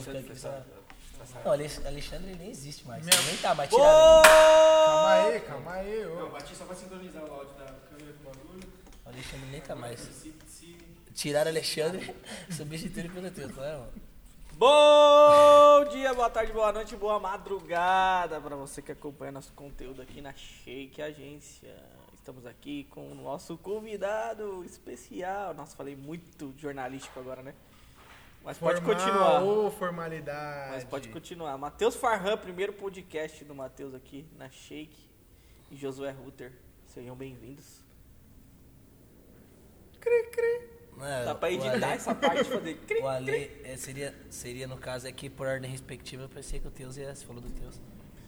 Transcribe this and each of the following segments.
vou ficar aqui só. Não, Alex- Alexandre nem existe mais. Ele nem tá tirado. Calma aí, calma aí. ô. Não, bati só pra sincronizar o áudio da câmera com o bagulho. O Alexandre nem tá mais. Tiraram Alexandre, substituíram pelo teu, tá, mano? Bom dia, boa tarde, boa noite, boa madrugada para você que acompanha nosso conteúdo aqui na Shake Agência. Estamos aqui com o nosso convidado especial. Nossa, falei muito jornalístico agora, né? Mas pode Formal continuar. Ou formalidade. Mas pode continuar. Matheus Farhan, primeiro podcast do Matheus aqui na Shake. E Josué Ruter. Sejam bem-vindos. Não, Dá pra editar Ale- essa parte de fazer. cri, O Ale é, seria, seria, no caso aqui, por ordem respectiva, eu pensei que o Teus ia, você falou do Teus.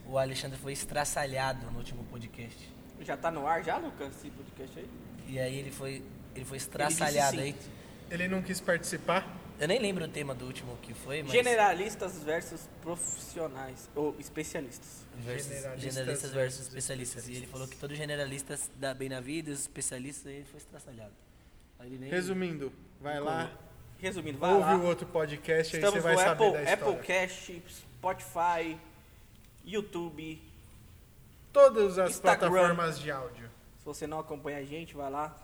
O Alexandre foi estraçalhado no último podcast. Já tá no ar já, Lucas, esse podcast aí? E aí ele foi, ele foi estraçalhado sim. aí. Ele não quis participar? Eu nem lembro o tema do último que foi, mas... Generalistas versus profissionais. Ou especialistas. versus- Generalistas generalistas versus versus especialistas. E ele falou que todo generalista dá bem na vida, e os especialistas, aí ele foi estraçalhado. Aí ele nem... Resumindo, vai lá, Resumindo, vai ouve lá. o outro podcast, aí Estamos você vai saber Apple, da história. Applecast, Spotify, YouTube. Todas as Instagram. plataformas de áudio. Se você não acompanha a gente, vai lá.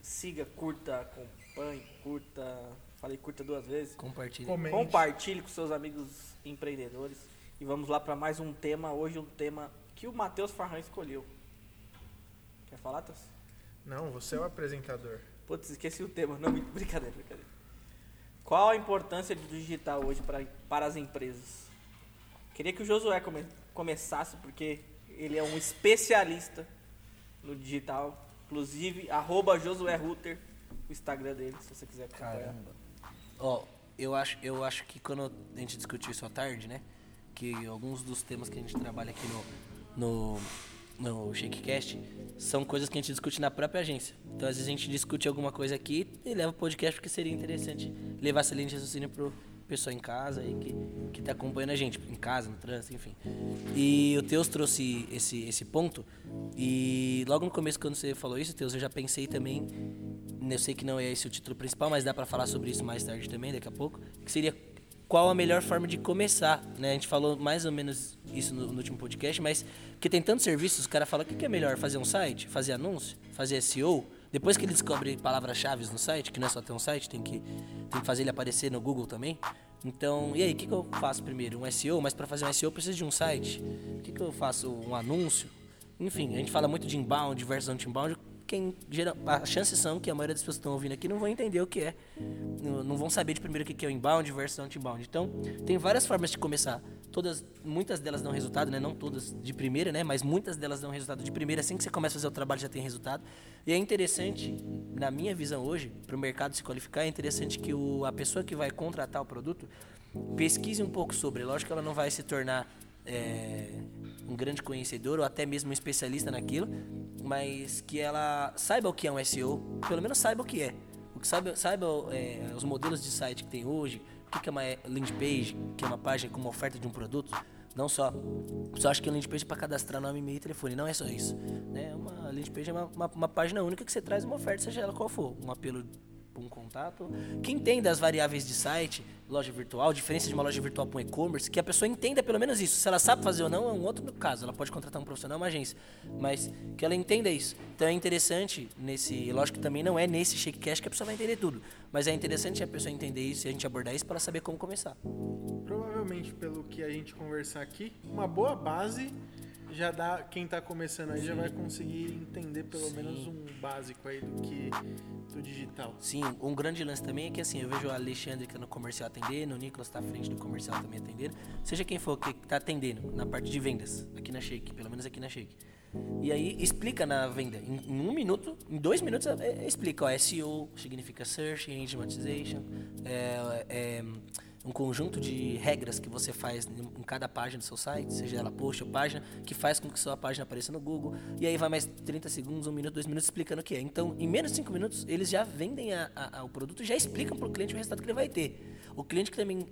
Siga, curta, acompanhe, curta. Falei curta duas vezes. Compartilha. Comente. Compartilhe com seus amigos empreendedores. E vamos lá para mais um tema. Hoje um tema que o Matheus Farran escolheu. Quer falar, Matheus? Não, você é o apresentador. Putz, esqueci o tema. Não, brincadeira, brincadeira. Qual a importância do digital hoje pra, para as empresas? Queria que o Josué come- começasse, porque ele é um especialista no digital. Inclusive, arroba Josué Ruter, o Instagram dele, se você quiser acompanhar. Caramba. Ó, eu acho, eu acho que quando a gente discutiu isso à tarde, né? Que alguns dos temas que a gente trabalha aqui no, no, no ShakeCast são coisas que a gente discute na própria agência. Então, às vezes, a gente discute alguma coisa aqui e leva o podcast porque seria interessante levar essa linha de raciocínio pro pessoal em casa aí que, que tá acompanhando a gente, em casa, no trânsito, enfim. E o Teus trouxe esse, esse ponto e logo no começo, quando você falou isso, Teus, eu já pensei também eu sei que não é esse o título principal, mas dá pra falar sobre isso mais tarde também, daqui a pouco. Que seria qual a melhor forma de começar, né? A gente falou mais ou menos isso no, no último podcast, mas porque tem tantos serviços, o cara fala o que, que é melhor, fazer um site, fazer anúncio, fazer SEO. Depois que ele descobre palavras-chave no site, que não é só ter um site, tem que, tem que fazer ele aparecer no Google também. Então, e aí, o que, que eu faço primeiro? Um SEO, mas para fazer um SEO eu preciso de um site. O que, que eu faço? Um anúncio? Enfim, a gente fala muito de inbound versus anti-inbound. Quem gera, as chances são que a maioria das pessoas que estão ouvindo aqui não vão entender o que é. Não, vão saber de primeiro o que é o inbound versus anti-inbound. Então, tem várias formas de começar. Todas, muitas delas dão resultado, né? Não todas de primeira, né? Mas muitas delas dão resultado de primeira. Assim que você começa a fazer o trabalho já tem resultado. E é interessante, na minha visão hoje, para o mercado se qualificar, é interessante que o, a pessoa que vai contratar o produto pesquise um pouco sobre. Lógico que ela não vai se tornar é, um grande conhecedor ou até mesmo um especialista naquilo, mas que ela saiba o que é um SEO, pelo menos saiba o que é. O que saiba, saiba é, os modelos de site que tem hoje, o que é uma landing page, que é uma página com uma oferta de um produto. Não só. Só acho que landing page é para cadastrar nome, e-mail e telefone. Não é só isso. Né? Uma landing page é uma, uma, uma página única que você traz uma oferta, seja ela qual for. Um apelo um contato. Que entenda as variáveis de site, loja virtual, diferença de uma loja virtual para um e-commerce, que a pessoa entenda pelo menos isso. Se ela sabe fazer ou não, é um outro caso. Ela pode contratar um profissional, uma agência. Mas que ela entenda isso. Então é interessante nesse. Lógico que também não é nesse ShakeCast que a pessoa vai entender tudo. Mas é interessante a pessoa entender isso e a gente abordar isso para saber como começar. Provavelmente, pelo que a gente conversar aqui, uma boa base já dá. Quem tá começando aí já vai conseguir entender pelo Sim. menos um básico aí do que do digital. Sim, um grande lance também é que assim, eu vejo o Alexandre que é no comercial atendendo, o Nicolas tá à frente do comercial também atendendo. Seja quem for que tá atendendo na parte de vendas, aqui na Shake, pelo menos aqui na Shake. E aí explica na venda, em, em um minuto, em dois minutos, é, é, explica, ó, SEO significa Search Engine Optimization, é, é um conjunto de regras que você faz em cada página do seu site, seja ela post ou página, que faz com que sua página apareça no Google. E aí vai mais 30 segundos, um minuto, dois minutos explicando o que é. Então, em menos de 5 minutos, eles já vendem a- a- a- o produto e já explicam para o cliente o resultado que ele vai ter. O cliente que também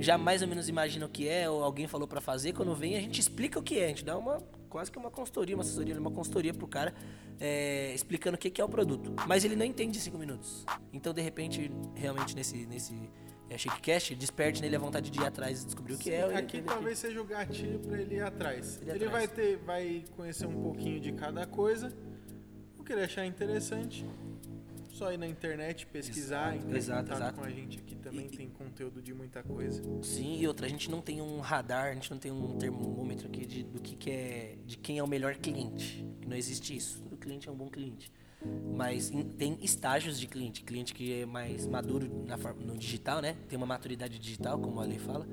já mais ou menos imagina o que é, ou alguém falou para fazer, quando vem a gente explica o que é. A gente dá uma quase que uma consultoria, uma assessoria, uma consultoria pro cara é, explicando o que que é o produto. Mas ele não entende em 5 minutos. Então, de repente, realmente nesse, nesse é, Shakecast, desperte nele a vontade de ir atrás e descobrir o que é. Aqui talvez seja o gatilho para ele ir atrás. Ele Ele, atrás. vai ter, vai conhecer um pouquinho de cada coisa. O que ele achar interessante, só ir na internet pesquisar, Exato, exato, exato. com a gente aqui também E- tem conteúdo de muita coisa. Sim, e outra, a gente não tem um radar, a gente não tem um termômetro aqui de, do que, que é. de quem é o melhor cliente. Não existe isso. Todo cliente é um bom cliente. Mas em- tem estágios de cliente. Cliente que é mais maduro na no digital, né? Tem uma maturidade digital, como a lei fala.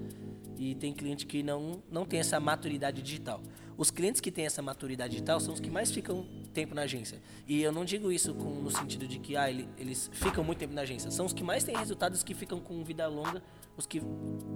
E tem cliente que não, não tem essa maturidade digital. Os clientes que têm essa maturidade digital são os que mais ficam tempo na agência. E eu não digo isso com- no sentido de que ah, ele- eles ficam muito tempo na agência. São os que mais têm resultados, os que ficam com vida longa, os que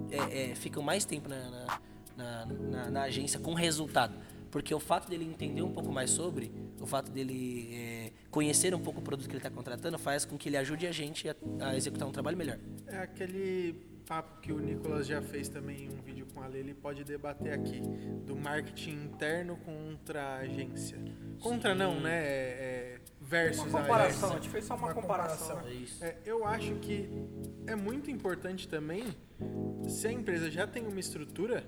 é, é, ficam mais tempo na, na, na, na- na agência com resultado. Porque o fato dele entender um pouco mais sobre, o fato dele é, conhecer um pouco o produto que ele está contratando, faz com que ele ajude a gente a, a executar um trabalho melhor. É aquele papo que o Nicolas já fez também em um vídeo com a Lê, ele pode debater aqui, do marketing interno contra a agência. Contra não, né? É, é versus Uma a comparação, a agência. gente fez só uma, Uma comparação. comparação. É isso. É, eu acho que é muito importante também, se a empresa já tem uma estrutura,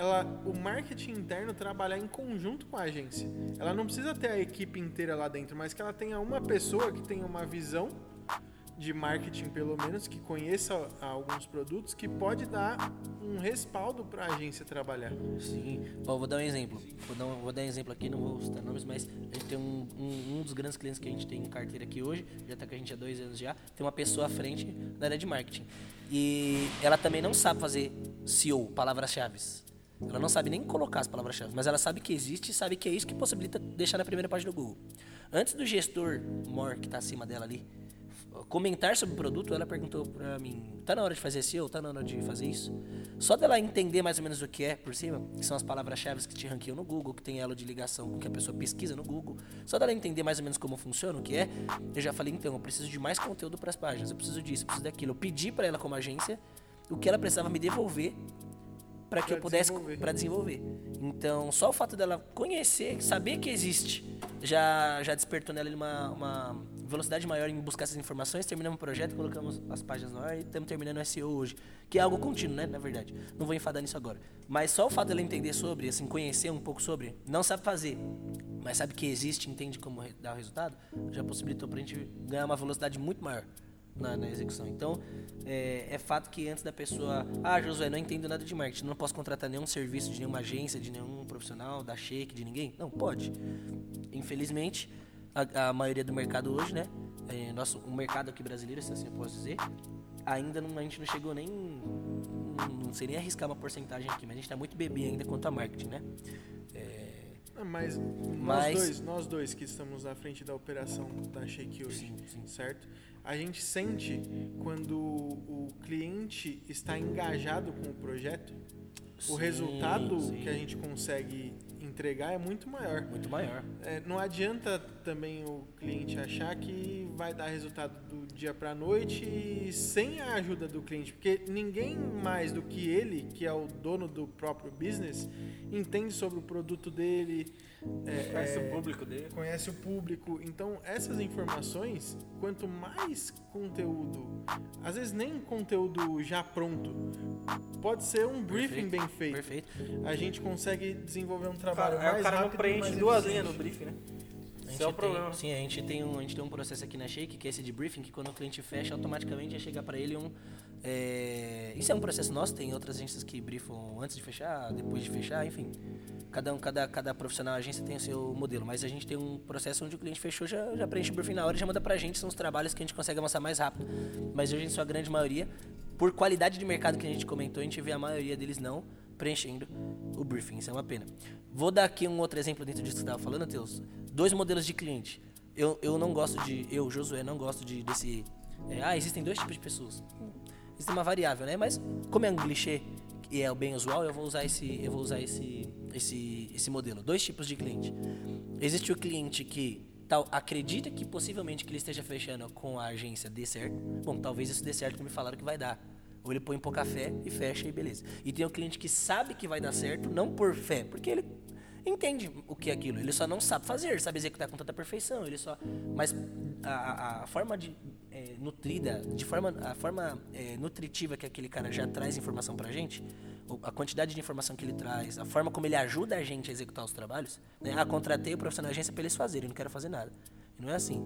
ela, o marketing interno trabalhar em conjunto com a agência. Ela não precisa ter a equipe inteira lá dentro, mas que ela tenha uma pessoa que tenha uma visão de marketing, pelo menos, que conheça alguns produtos, que pode dar um respaldo para a agência trabalhar. Sim. Vou dar um exemplo. Vou dar um, vou dar um exemplo aqui, não vou citar nomes, mas a gente tem um, um, um dos grandes clientes que a gente tem em carteira aqui hoje, já está com a gente há dois anos já, tem uma pessoa à frente na área de marketing. E ela também não sabe fazer SEO, palavras-chave. Ela não sabe nem colocar as palavras-chave, mas ela sabe que existe e sabe que é isso que possibilita deixar na primeira página do Google. Antes do gestor more que está acima dela ali comentar sobre o produto, ela perguntou pra mim: tá na hora de fazer SEO? Tá na hora de fazer isso? Só dela entender mais ou menos o que é por cima, que são as palavras-chave que te ranqueiam no Google, que tem elo de ligação com o que a pessoa pesquisa no Google, só dela entender mais ou menos como funciona, o que é, eu já falei: então, eu preciso de mais conteúdo para as páginas, eu preciso disso, eu preciso daquilo. Eu pedi para ela, como agência, o que ela precisava me devolver para que eu pudesse desenvolver. para desenvolver. Então, só o fato dela conhecer, saber que existe, já já despertou nela uma, uma velocidade maior em buscar essas informações. Terminamos o projeto, colocamos as páginas no ar e estamos terminando o SEO hoje, que é algo contínuo, né, na verdade. Não vou enfadar nisso agora. Mas só o fato dela entender sobre, assim, conhecer um pouco sobre, não sabe fazer, mas sabe que existe, entende como dar o resultado, já possibilitou pra gente ganhar uma velocidade muito maior na, na execução. Então, é, é fato que antes da pessoa, ah, Josué, não entendo nada de marketing, não posso contratar nenhum serviço de nenhuma agência, de nenhum profissional, da Shake, de ninguém. Não, pode. Infelizmente, a, a maioria do mercado hoje, né? É, nosso, o mercado aqui brasileiro, se assim eu posso dizer, ainda não, a gente não chegou nem. Não, sei nem arriscar uma porcentagem aqui, mas a gente tá muito bebê ainda quanto a marketing, né? É, Ah, Mas, Mas- nós dois, nós dois que estamos à frente da operação da Shake hoje, Sim, sim. certo? A gente sente quando o cliente está engajado com o projeto, o sim, resultado sim. que a gente consegue entregar é muito maior. Muito maior. É, não adianta também o cliente achar que vai dar resultado do dia para noite sem a ajuda do cliente, porque ninguém mais do que ele, que é o dono do próprio business, entende sobre o produto dele, é, Conhece é, o público dele. conhece o público. Então, essas informações, quanto mais conteúdo, às vezes nem conteúdo já pronto, pode ser um briefing Perfeito, bem feito. Perfeito. A gente consegue desenvolver um trabalho cara, aí o cara não rápido preenche duas linhas no briefing, né? A Esse é o gente problema. Tem, sim, a gente, tem um, a gente tem um processo aqui na Shake, que é esse de briefing, que quando o cliente fecha, automaticamente já chega para ele um. é, isso é um processo nosso, tem outras agências que briefam antes de fechar, depois de fechar, enfim. Cada, um, cada, cada profissional agência tem o seu modelo, mas a gente tem um processo onde o cliente fechou, já, já preenche o briefing na hora e já manda pra gente, são os trabalhos que a gente consegue avançar mais rápido. Mas hoje, em sua grande maioria, por qualidade de mercado que a gente comentou, a gente vê a maioria deles não preenchendo o briefing, isso é uma pena. Vou dar aqui um outro exemplo dentro disso que você estava falando, Teus. Dois modelos de cliente. Eu, eu não gosto de, eu, Josué, não gosto de desse. é, ah, existem dois tipos de pessoas. Existe uma variável, né? Mas como é um clichê e é o bem usual, eu vou usar esse, eu vou usar esse, esse, esse modelo. Dois tipos de cliente. Existe o cliente que tal acredita que possivelmente que ele esteja fechando com a agência dê certo. Bom, talvez isso dê certo, como me falaram que vai dar. Ou ele põe pouca fé e fecha e beleza. E tem o cliente que sabe que vai dar certo, não por fé, porque ele entende o que é aquilo. Ele só não sabe fazer, sabe executar com tanta perfeição. Ele só, mas a, a- forma de é, nutrida, de forma, a forma é, nutritiva que aquele cara já traz informação pra gente, a quantidade de informação que ele traz, a forma como ele ajuda a gente a executar os trabalhos, né? Ah, contratei o profissional da agência pra eles fazerem, não quero fazer nada. Não é assim.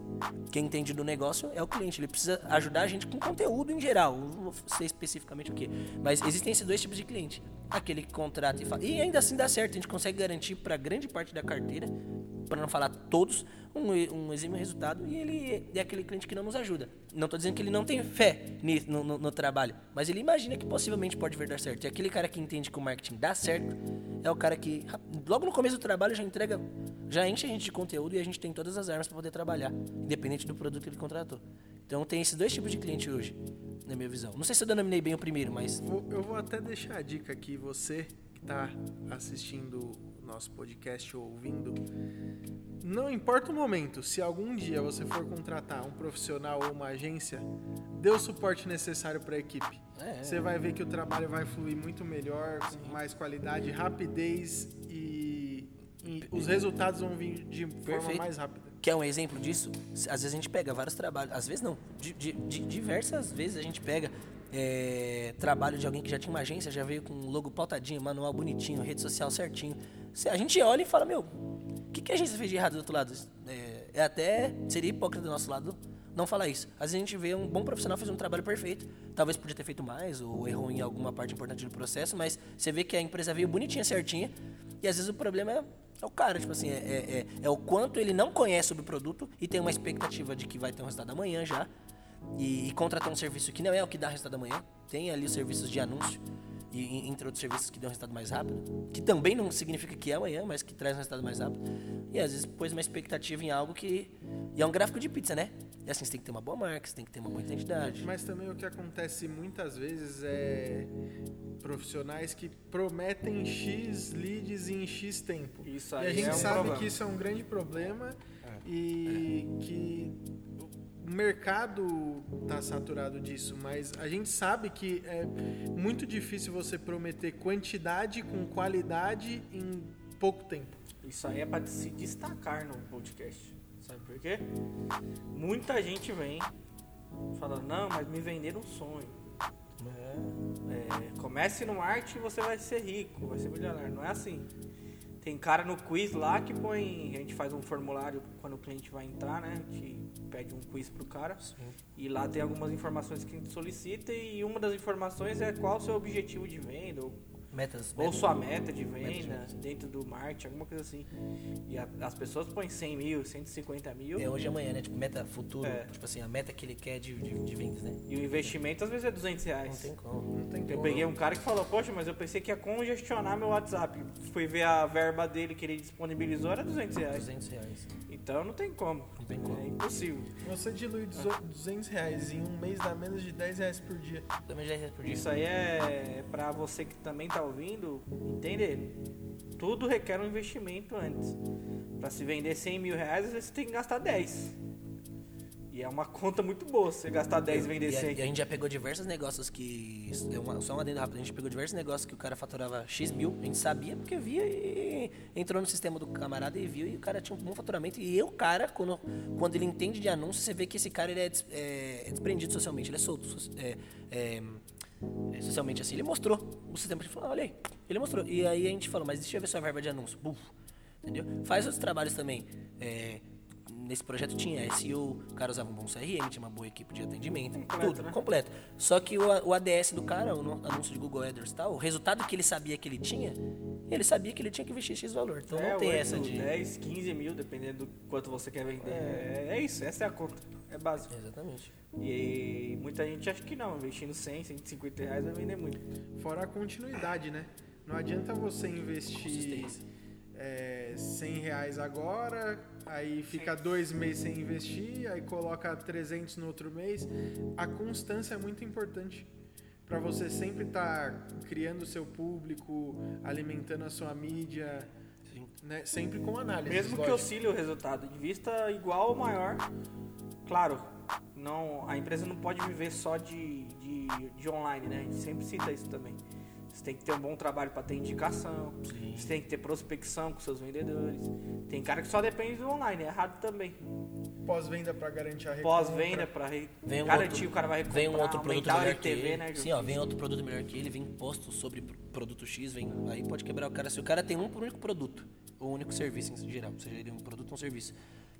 Quem entende do negócio é o cliente. Ele precisa ajudar a gente com conteúdo em geral. Não vou sei especificamente o que. Mas existem esses dois tipos de cliente. Aquele que contrata e fala. E ainda assim dá certo. A gente consegue garantir para grande parte da carteira, para não falar todos, um, um exímio resultado. E ele é aquele cliente que não nos ajuda. Não estou dizendo que ele não tem fé no, no- no trabalho. Mas ele imagina que possivelmente pode vir dar certo. E aquele cara que entende que o marketing dá certo é o cara que, logo no começo do trabalho, já entrega, já enche a gente de conteúdo e a gente tem todas as armas para poder trabalhar, independente do produto que ele contratou. Então tem esses dois tipos de cliente hoje, na minha visão. Não sei se eu denominei bem o primeiro, mas eu vou até deixar a dica aqui, você que está assistindo nosso podcast ou ouvindo. Não importa o momento, se algum dia você for contratar um profissional ou uma agência, dê o suporte necessário para a equipe. É. Você vai ver que o trabalho vai fluir muito melhor, com mais qualidade, rapidez e, e os resultados vão vir de forma Perfeito. mais rápida. Quer um exemplo disso? Às vezes a gente pega vários trabalhos, às vezes não, de, de- de- diversas vezes a gente pega é, trabalho de alguém que já tinha uma agência, já veio com logo pautadinho, manual bonitinho, rede social certinho. A gente olha e fala, meu, o que, que a agência fez de errado do outro lado? É, é até, seria hipócrita do nosso lado não falar isso. Às vezes a gente vê um bom profissional fez um trabalho perfeito, talvez podia ter feito mais, ou errou em alguma parte importante do processo, mas você vê que a empresa veio bonitinha, certinha, e às vezes o problema é, é o cara, tipo assim, é, é, é- é o quanto ele não conhece sobre o produto e tem uma expectativa de que vai ter um resultado amanhã já, e, e contratar um serviço que não é o que dá resultado amanhã, tem ali os serviços de anúncio, e, e entre outros serviços que dão resultado mais rápido, que também não significa que é amanhã, mas que traz um resultado mais rápido. E às vezes pôs uma expectativa em algo que. E é um gráfico de pizza, né? E assim, você tem que ter uma boa marca, você tem que ter uma boa identidade. Mas também o que acontece muitas vezes é profissionais que prometem X leads em X tempo. Isso E aí a gente é um sabe problema. que isso é um grande problema e que o mercado está saturado disso, mas a gente sabe que é muito difícil você prometer quantidade com qualidade em pouco tempo. Isso aí é pra se destacar no podcast. Sabe por quê? Muita gente vem falando, não, mas me venderam um sonho. É, comece no arte e você vai ser rico, vai ser milionário. Não é assim. Tem cara no quiz lá que põe. A gente faz um formulário quando o cliente vai entrar, né? A gente pede um quiz pro cara. E lá tem algumas informações que a gente solicita. E uma das informações é qual o seu objetivo de venda, ou Metas. ou sua meta de de venda venda. dentro do marketing, alguma coisa assim. E a- as pessoas põem 100 mil, 150 mil. É hoje e amanhã, né? Tipo, meta futuro. É. Tipo assim, a meta que ele quer de, de, de vendas, né? E o investimento às vezes é 200 Não reais. tem como. Não tem Eu como. peguei um cara que falou, poxa, mas eu pensei que ia congestionar meu WhatsApp. Fui ver a verba dele que ele disponibilizou, era 200 reais. 200 reais. Então não tem como. Não tem como. É impossível. Você dilui 200 reais em um mês dá menos de 10 reais por dia. Também já é por dia. Isso aí é pra você que também tá ouvindo entender. Tudo requer um investimento antes. Pra se vender 100 mil reais, às vezes você tem que gastar 10. E é uma conta muito boa você gastar 10 e vender E a, 100. e a gente já pegou diversos negócios que. é uma- só um adendo rápido. A gente pegou diversos negócios que o cara faturava X mil. A gente sabia porque via e entrou no sistema do camarada e viu. E o cara tinha um bom faturamento. E o cara, quando, quando ele entende de anúncio, você vê que esse cara ele é, des- é, é desprendido socialmente. Ele é solto. so- é- é- é, socialmente assim. Ele mostrou o sistema. Gente falou, olha aí. Ele mostrou. E aí a gente falou, mas deixa eu ver sua verba de anúncio. Buf. Entendeu? Faz outros trabalhos também. É, nesse projeto tinha SEO, o cara usava um bom CRM, tinha uma boa equipe de atendimento, Completo, tudo, né? completo. Só que o, o ADS do cara, o anúncio de Google AdWords e tal, o resultado que ele sabia que ele tinha, ele sabia que ele tinha que investir X valor. Então É, não tem 8, essa de. 10, 15 mil, dependendo do quanto você quer vender. É, é isso, essa é a conta. É básico. Exatamente. E muita gente acha que não, investindo 100, 150 reais vai vender muito. Fora a continuidade, né? Não adianta você investir Consistência. É, 100 reais agora, aí fica dois meses sem investir, aí coloca 300 no outro mês. A constância é muito importante para você sempre estar criando o seu público, alimentando a sua mídia, né? sempre com análise. Mesmo que oscile o resultado de vista igual ou maior, claro, não, a empresa não pode viver só de, de, de online, né? A gente sempre cita isso também. Você tem que ter um bom trabalho para ter indicação. Você tem que ter prospecção com seus vendedores. Tem cara que só depende do online, é errado também. Pós-venda pra garantir a recompra. Pós-venda para re... Vem um garantir outro- o cara vai recomprar, Vem um outro produto melhor que LTV, ele. né? Sim, ó, vem outro produto melhor que ele, vem posto sobre pro- produto X, vem. Aí pode quebrar o cara. Se o cara tem um único produto, ou um único serviço em geral, seja ele um produto ou um serviço,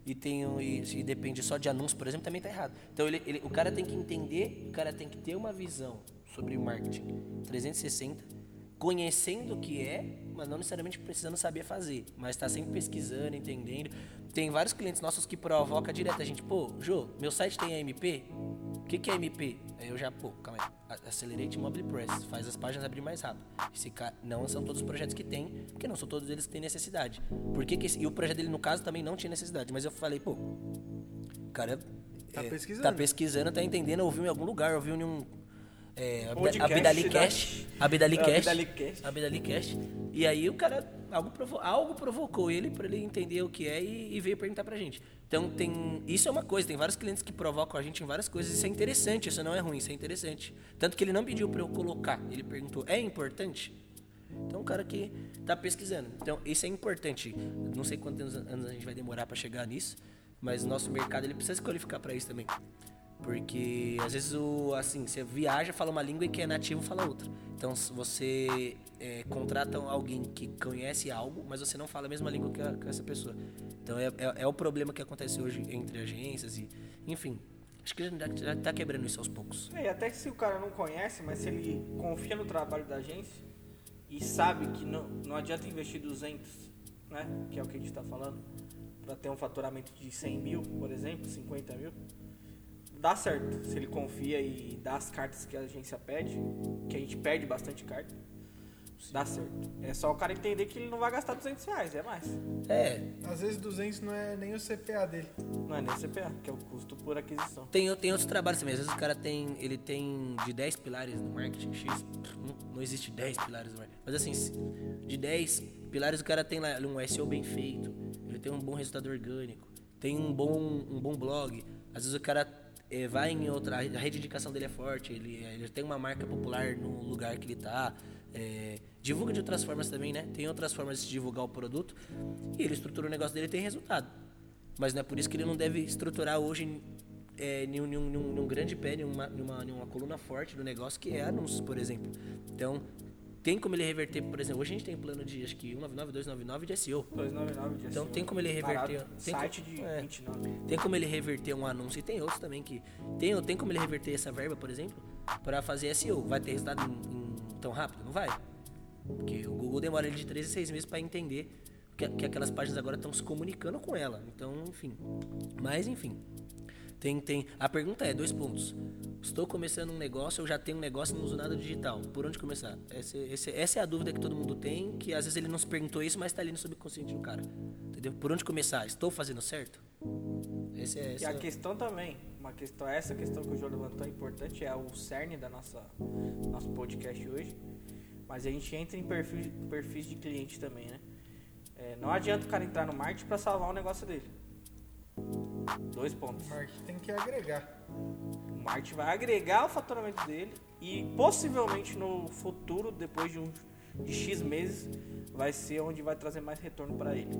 e tem um, e, se depende só de anúncio, por exemplo, também tá errado. Então ele, ele- o cara tem que entender, o cara tem que ter uma visão sobre marketing 360, conhecendo o que é, mas não necessariamente precisando saber fazer, mas tá sempre pesquisando, entendendo. Tem vários clientes nossos que provoca direto a gente, pô, Jô, meu site tem AMP? O que, que é MP? Aí eu já, pô, calma aí. Accelerate Mobile Press, faz as páginas abrir mais rápido. Esse ca- não são todos os projetos que tem, porque não são todos eles que têm necessidade. Por que que esse- e o projeto dele, no caso, também não tinha necessidade. Mas eu falei, pô, o cara Tá é, pesquisando. tá pesquisando, tá entendendo, ouviu em algum lugar, ouviu em um. É, Abidalicast. da- Abidalicast. Abidalicast. Abidalicast. E aí o cara, algo, provo algo provocou ele pra ele entender o que é e, e veio perguntar pra gente. Então tem. Isso é uma coisa, tem vários clientes que provocam a gente em várias coisas, isso é interessante, isso não é ruim, isso é interessante. Tanto que ele não pediu pra eu colocar, ele perguntou, é importante? Então o cara que tá pesquisando. Então isso é importante. Não sei quantos anos a gente vai demorar pra chegar nisso, mas o nosso mercado ele precisa se qualificar pra isso também. Porque às vezes o assim, você viaja, fala uma língua e quem é nativo fala outra. Então se você é, contrata alguém que conhece algo, mas você não fala a mesma língua que, a- que essa pessoa. Então é, é, é o problema que acontece hoje entre agências e. Enfim. Acho que já, já tá quebrando isso aos poucos. É, até que se o cara não conhece, mas se ele confia no trabalho da agência e sabe que não, não adianta investir 200, né, que é o que a gente está falando, para ter um faturamento de 100 mil, por exemplo, 50 mil, dá certo. Se ele confia e dá as cartas que a agência pede, que a gente perde bastante carta, dá certo. É só o cara entender que ele não vai gastar 200 reais, é mais. É, Às vezes 200 não é nem o CPA dele. Não é nem CPA, que é o custo por aquisição. Tem, tem outros trabalhos também. Às vezes o cara tem. Ele tem de 10 pilares no marketing X. Não, não existe 10 pilares no marketing. Mas assim, de 10 pilares o cara tem lá um SEO bem feito. Ele tem um bom resultado orgânico. Tem um bom, um bom blog. Às vezes o cara vai em outra. A rede de indicação dele é forte. Ele, ele tem uma marca popular no lugar que ele tá. eh, divulga de outras formas também, né? Tem outras formas de divulgar o produto. E ele estrutura o negócio dele e tem resultado. Mas não é por isso que ele não deve estruturar hoje é, em, um, em um- em um- em um grande pé, em uma, em uma, em uma coluna forte do negócio, que é anúncios, por exemplo. Então, tem como ele reverter, por exemplo, hoje a gente tem plano de acho que 199, 299 de SEO. 299 de Então SEO. tem como ele reverter. Barato. Tem Site co- de é. 29. Tem como ele reverter um anúncio e tem outros também que. Tem, tem como ele reverter essa verba, por exemplo, para fazer SEO. Vai ter resultado em- em- tão rápido? Não vai. Porque o Google demora ele de 3 a 6 meses para entender que, que aquelas páginas agora estão se comunicando com ela. Então, enfim. Mas, enfim. Tem, tem. A pergunta é: dois pontos. Estou começando um negócio, eu já tenho um negócio e não uso nada digital. Por onde começar? Essa, essa, essa é a dúvida que todo mundo tem, que às vezes ele não se perguntou isso, mas está ali no subconsciente do cara. Entendeu? Por onde começar? Estou fazendo certo? Esse é, E esse a é- questão também, uma questão, essa questão que o João levantou é importante, é o cerne da nossa nosso podcast hoje. Mas a gente entra em perfis, perfis de cliente também, né? É, não adianta o cara entrar no marketing para salvar o negócio dele. Dois pontos. O marketing tem que agregar. O marketing vai agregar o faturamento dele e possivelmente no futuro, depois de, um, de X meses, vai ser onde vai trazer mais retorno para ele.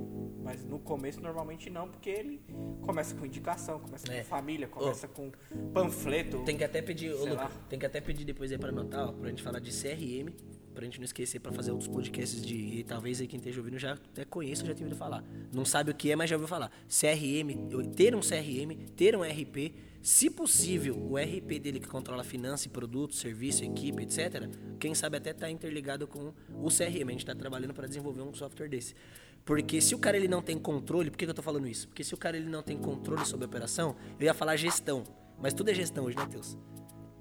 Mas no começo normalmente não, porque ele começa com indicação, começa É. com família, começa com panfleto. Tem que até pedir, ô, Luca, lá. tem que até pedir depois aí pra anotar, ó, pra gente falar de CRM, pra gente não esquecer pra fazer outros podcasts de. E talvez aí quem esteja ouvindo já até conheça, já tenha ouvido falar. Não sabe o que é, mas já ouviu falar. CRM, ter um CRM, ter um RP, se possível, o RP dele que controla finança, produto, serviço, equipe, etc. Quem sabe até tá interligado com o CRM. A gente tá trabalhando pra desenvolver um software desse. Porque se o cara ele não tem controle, por que, que eu tô falando isso? Porque se o cara ele não tem controle sobre a operação, eu ia falar gestão. Mas tudo é gestão hoje, né?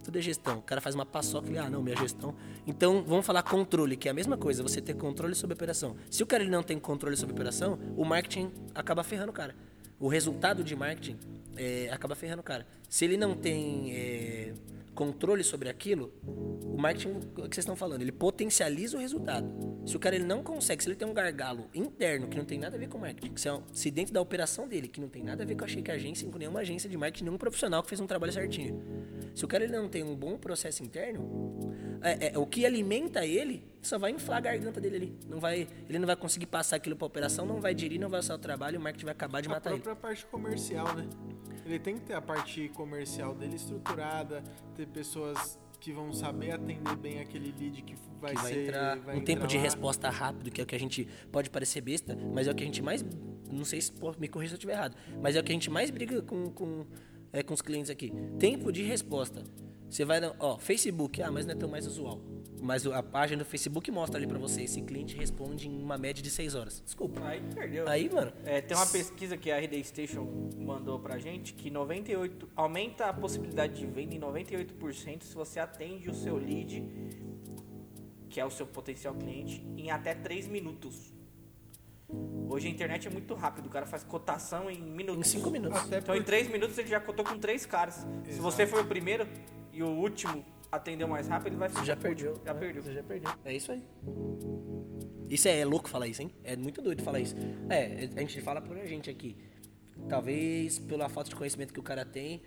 Tudo é gestão. O cara faz uma paçoca e, ah, não, minha gestão. Então, vamos falar controle, que é a mesma coisa, você ter controle sobre a operação. Se o cara ele não tem controle sobre a operação, o marketing acaba ferrando o cara. O resultado de marketing é, acaba ferrando o cara. Se ele não tem é, controle sobre aquilo, o marketing, o que vocês estão falando, ele potencializa o resultado. Se o cara ele não consegue, se ele tem um gargalo interno que não tem nada a ver com marketing, se, é se dentro da operação dele, que não tem nada a ver com a Shake Agência, com nenhuma agência de marketing, nenhum profissional que fez um trabalho certinho. Se o cara ele não tem um bom processo interno, é, é, o que alimenta ele só vai inflar a garganta dele ali. Não vai, ele não vai conseguir passar aquilo pra operação, não vai gerir, não vai usar o trabalho, o marketing vai acabar de A matar ele. própria parte comercial, né? Ele tem que ter a parte comercial dele estruturada, ter pessoas que vão saber atender bem aquele lead que vai, que vai ser. entrar vai um tempo entrar de lá. resposta rápido, que é o que a gente pode parecer besta, mas é o que a gente mais. Não sei se pô, me corrija se eu estiver errado, mas é o que a gente mais briga com, com, é, com os clientes aqui. Tempo de resposta. Você vai, na- ó, Facebook, ah, mas não é tão mais usual. Mas a página do Facebook mostra ali pra você, esse cliente responde em uma média de 6 horas. Desculpa. Aí perdeu. Aí, mano, É, tem uma pesquisa que a RD Station mandou pra gente que 98 aumenta a possibilidade de venda em 98% se você atende o seu lead, que é o seu potencial cliente, em até 3 minutos. Hoje a internet é muito rápido, o cara faz cotação em minutos. em 5 minutos. Até Então em porque- 3 minutos ele já cotou com três caras. Se Exato. você for o primeiro e o último atendeu mais rápido, ele vai fechar já perdeu. Já né? perdeu. Você já perdeu. É isso aí. Isso é, é louco falar isso, hein? É muito doido falar isso. É, a gente fala por a gente aqui. Talvez pela falta de conhecimento que o cara tem.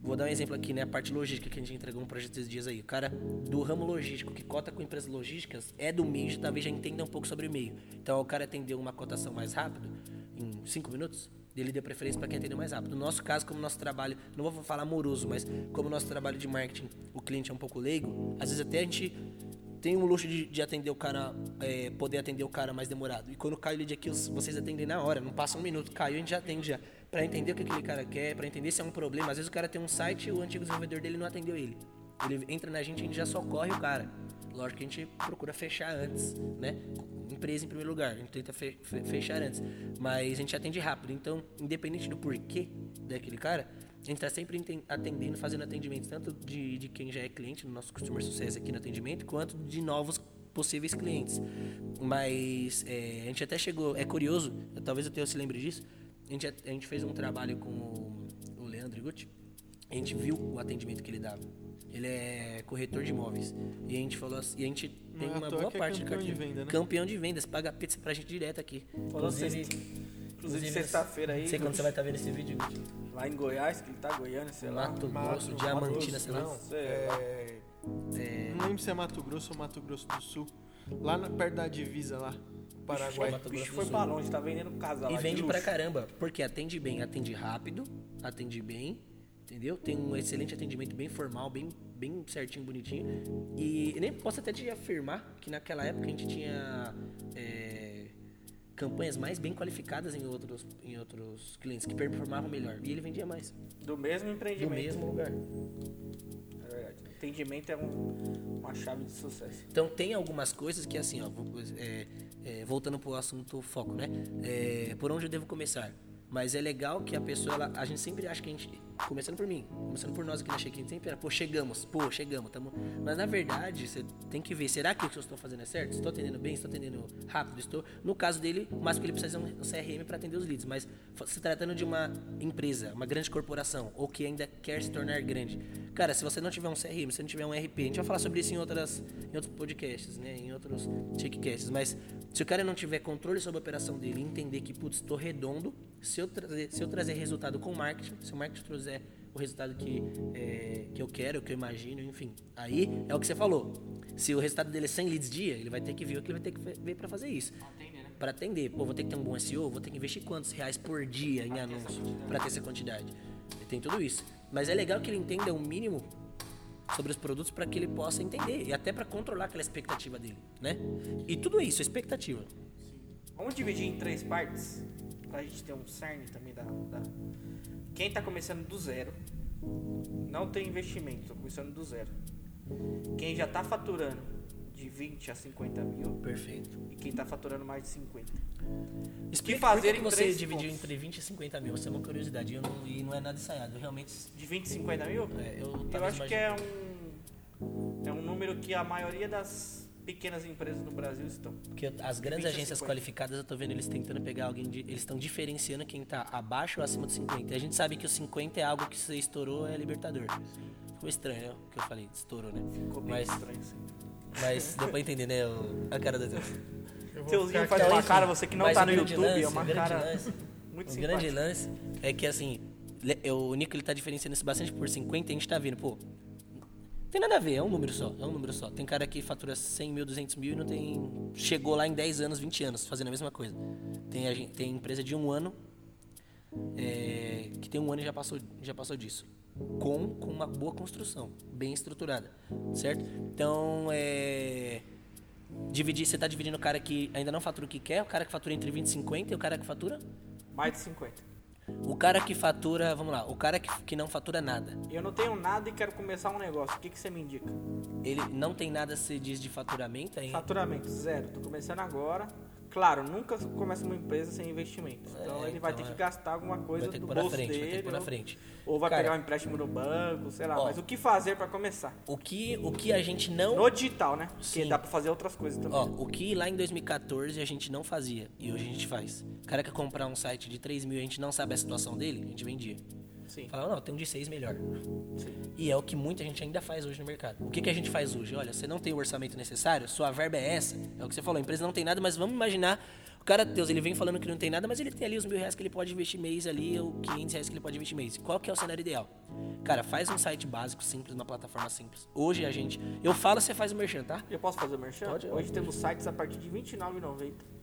Vou dar um exemplo aqui, né? A parte logística que a gente entregou um projeto esses dias aí. O cara do ramo logístico, que cota com empresas logísticas, é do meio, talvez já entenda um pouco sobre o meio. Então o cara atendeu uma cotação mais rápido, em 5 minutos, ele deu preferência para quem atendeu mais rápido. No nosso caso, como nosso trabalho, não vou falar amoroso, mas como nosso trabalho de marketing, o cliente é um pouco leigo, às vezes até a gente tem o luxo de, de atender o cara, é, poder atender o cara mais demorado. E quando cai o lead aqui, vocês atendem na hora, não passa um minuto, caiu, a gente já atende já. Pra entender o que aquele cara quer, pra entender se é um problema. Às vezes o cara tem um site e o antigo desenvolvedor dele não atendeu ele. Ele entra na gente, a gente já socorre o cara. Lógico que a gente procura fechar antes, né? Empresa em primeiro lugar, a gente tenta fe- fe- fechar antes. Mas a gente atende rápido. Então, independente do porquê daquele cara, a gente tá sempre atendendo, fazendo atendimento, tanto de, de quem já é cliente no nosso Customer Success aqui no atendimento, quanto de novos possíveis clientes. Mas é, a gente até chegou, é curioso, talvez o Teu se lembre disso, a gente, a gente fez um trabalho com o, o Leandro Gucci, a gente viu o atendimento que ele dava. Ele é corretor de imóveis. E a gente falou assim, e a gente tem é uma boa é parte de campeão de venda, né? Campeão de vendas, paga pizza pra gente direto aqui. Falou Inclusive- sexta. Inclusive sexta-feira aí. Sei quando você vai estar vendo esse vídeo. Lá em Goiás, que ele tá Goiânia, sei lá. Mato Mato- Grosso, Mato Diamantina, Grosso, sei lá. Não, Sei é... Não lembro se é Mato Grosso ou Mato Grosso do Sul. Lá na- perto da divisa lá, Paraguai. Mato O bicho Grosso foi pra longe, tá vendendo casa E vende pra caramba, porque atende bem, atende rápido, atende bem, entendeu? Tem um excelente atendimento bem formal, bem, bem certinho, bonitinho. E nem posso até te afirmar que naquela época a gente tinha é, campanhas mais bem qualificadas em outros, em outros clientes que performavam melhor. E ele vendia mais, Do mesmo do empreendimento. mesmo lugar. É verdade. Entendimento é um- uma chave de sucesso. Então tem algumas coisas que assim, ó, é, é, voltando pro assunto foco, né? É, por onde eu devo começar? Mas é legal que a pessoa, ela- a gente sempre acha que a gente, começando por mim, começando por nós aqui na Check, a gente sempre era, pô, chegamos, pô, chegamos, tamo... Mas na verdade, você tem que ver, será que o que eu estou fazendo é certo? Estou atendendo bem? Estou atendendo rápido? Estou... No caso dele, o máximo que ele precisa é um CRM para atender os leads, mas se tratando de uma empresa, uma grande corporação, ou que ainda quer se tornar grande, cara, se você não tiver um CRM, se não tiver um RP, a gente vai falar sobre isso em, outras, em outros podcasts, né, em outros checkcasts, mas se o cara não tiver controle sobre a operação dele entender que, putz, estou redondo, se eu, trazer, se eu trazer resultado com marketing, se o marketing trouxer o resultado que, é, que eu quero, que eu imagino, enfim. Aí é o que você falou. Se o resultado dele é 100 leads dia, ele vai ter que ver o que ele vai ter que ver para fazer isso. Para atender. Pô, vou ter que ter um bom SEO, vou ter que investir quantos reais por dia em anúncio para ter essa quantidade. Tem tudo isso. Mas é legal que ele entenda o mínimo sobre os produtos para que ele possa entender e até para controlar aquela expectativa dele, né? E tudo isso, expectativa. Vamos dividir em três partes, pra gente ter um cerne também da... da- Quem tá começando do zero, não tem investimento, tô começando do zero. Quem já tá faturando de 20 a 50 mil Perfeito. e quem tá faturando mais de 50. Explica fazer por que você dividiu entre 20 e 50 mil. Essa é uma curiosidade eu não, e não é nada ensaiado. Eu realmente. De 20 a 50 mil? é, eu Eu acho que é um, é um número que a maioria das pequenas empresas no Brasil estão. Porque as grandes 20 a agências 50. qualificadas, eu tô vendo eles tentando pegar alguém de. Eles estão diferenciando quem tá abaixo ou acima dos 50. E a gente sabe que o 50 é algo que você estourou, é Libertador. Ficou estranho, né? O que eu falei, estourou, né? Ficou bem Mas, estranho assim. mas deu pra entender, né? o- a cara do Deus. Eu vou Teuzinho faz uma cara, você que não mas tá no YouTube, lance, é uma cara lance- muito o grande lance é que assim, le- o Nico ele tá diferenciando isso bastante por 50 e a gente tá vendo, pô. Tem nada a ver, é um número só, é um número só. Tem cara que fatura 100 mil, 200 mil e não tem... Chegou lá em 10 anos, 20 anos, fazendo a mesma coisa. Tem, a gen- tem empresa de um ano, é, que tem um ano e já passou, já passou disso. Com, com uma boa construção, bem estruturada, certo? Então, é... Dividir, você tá dividindo o cara que ainda não fatura o que quer, o cara que fatura entre 20 e 50 e o cara que fatura... Mais de 50. O cara que fatura, vamos lá, o cara que, que não fatura nada. Eu não tenho nada e quero começar um negócio. O que, que você me indica? Ele não tem nada, se diz, de faturamento ainda. Faturamento, zero. Tô começando agora. Claro, nunca começa uma empresa sem investimento. Então É, ele vai então ter é. que gastar alguma coisa do bolso frente, vai ter dele. na frente. Ou vai Cara, pegar um empréstimo no banco, sei lá. Ó. mas o que fazer pra começar? O que, o que a gente não. No digital, né? Porque Sim. dá pra fazer outras coisas também. Ó, o que lá em 2014 a gente não fazia e hoje a gente faz. O cara quer comprar um site de 3 mil e a gente não sabe a situação dele, a gente vendia. Sim. Falava, não, tem um de 6 melhor. Sim. E é o que muita gente ainda faz hoje no mercado. O que, que a gente faz hoje? Olha, você não tem o orçamento necessário, sua verba é essa. É o que você falou, a empresa não tem nada, mas vamos imaginar. O cara, Deus, ele vem falando que não tem nada, mas ele tem ali os mil reais que ele pode investir mês ali, ou 500 reais que ele pode investir mês. Qual que é o cenário ideal? Cara, faz um site básico, simples, uma plataforma simples. Hoje a gente. Eu falo, você faz o merchan, tá? Eu posso fazer o merchan? Pode, Hoje temos sites a partir de R$ 29,90.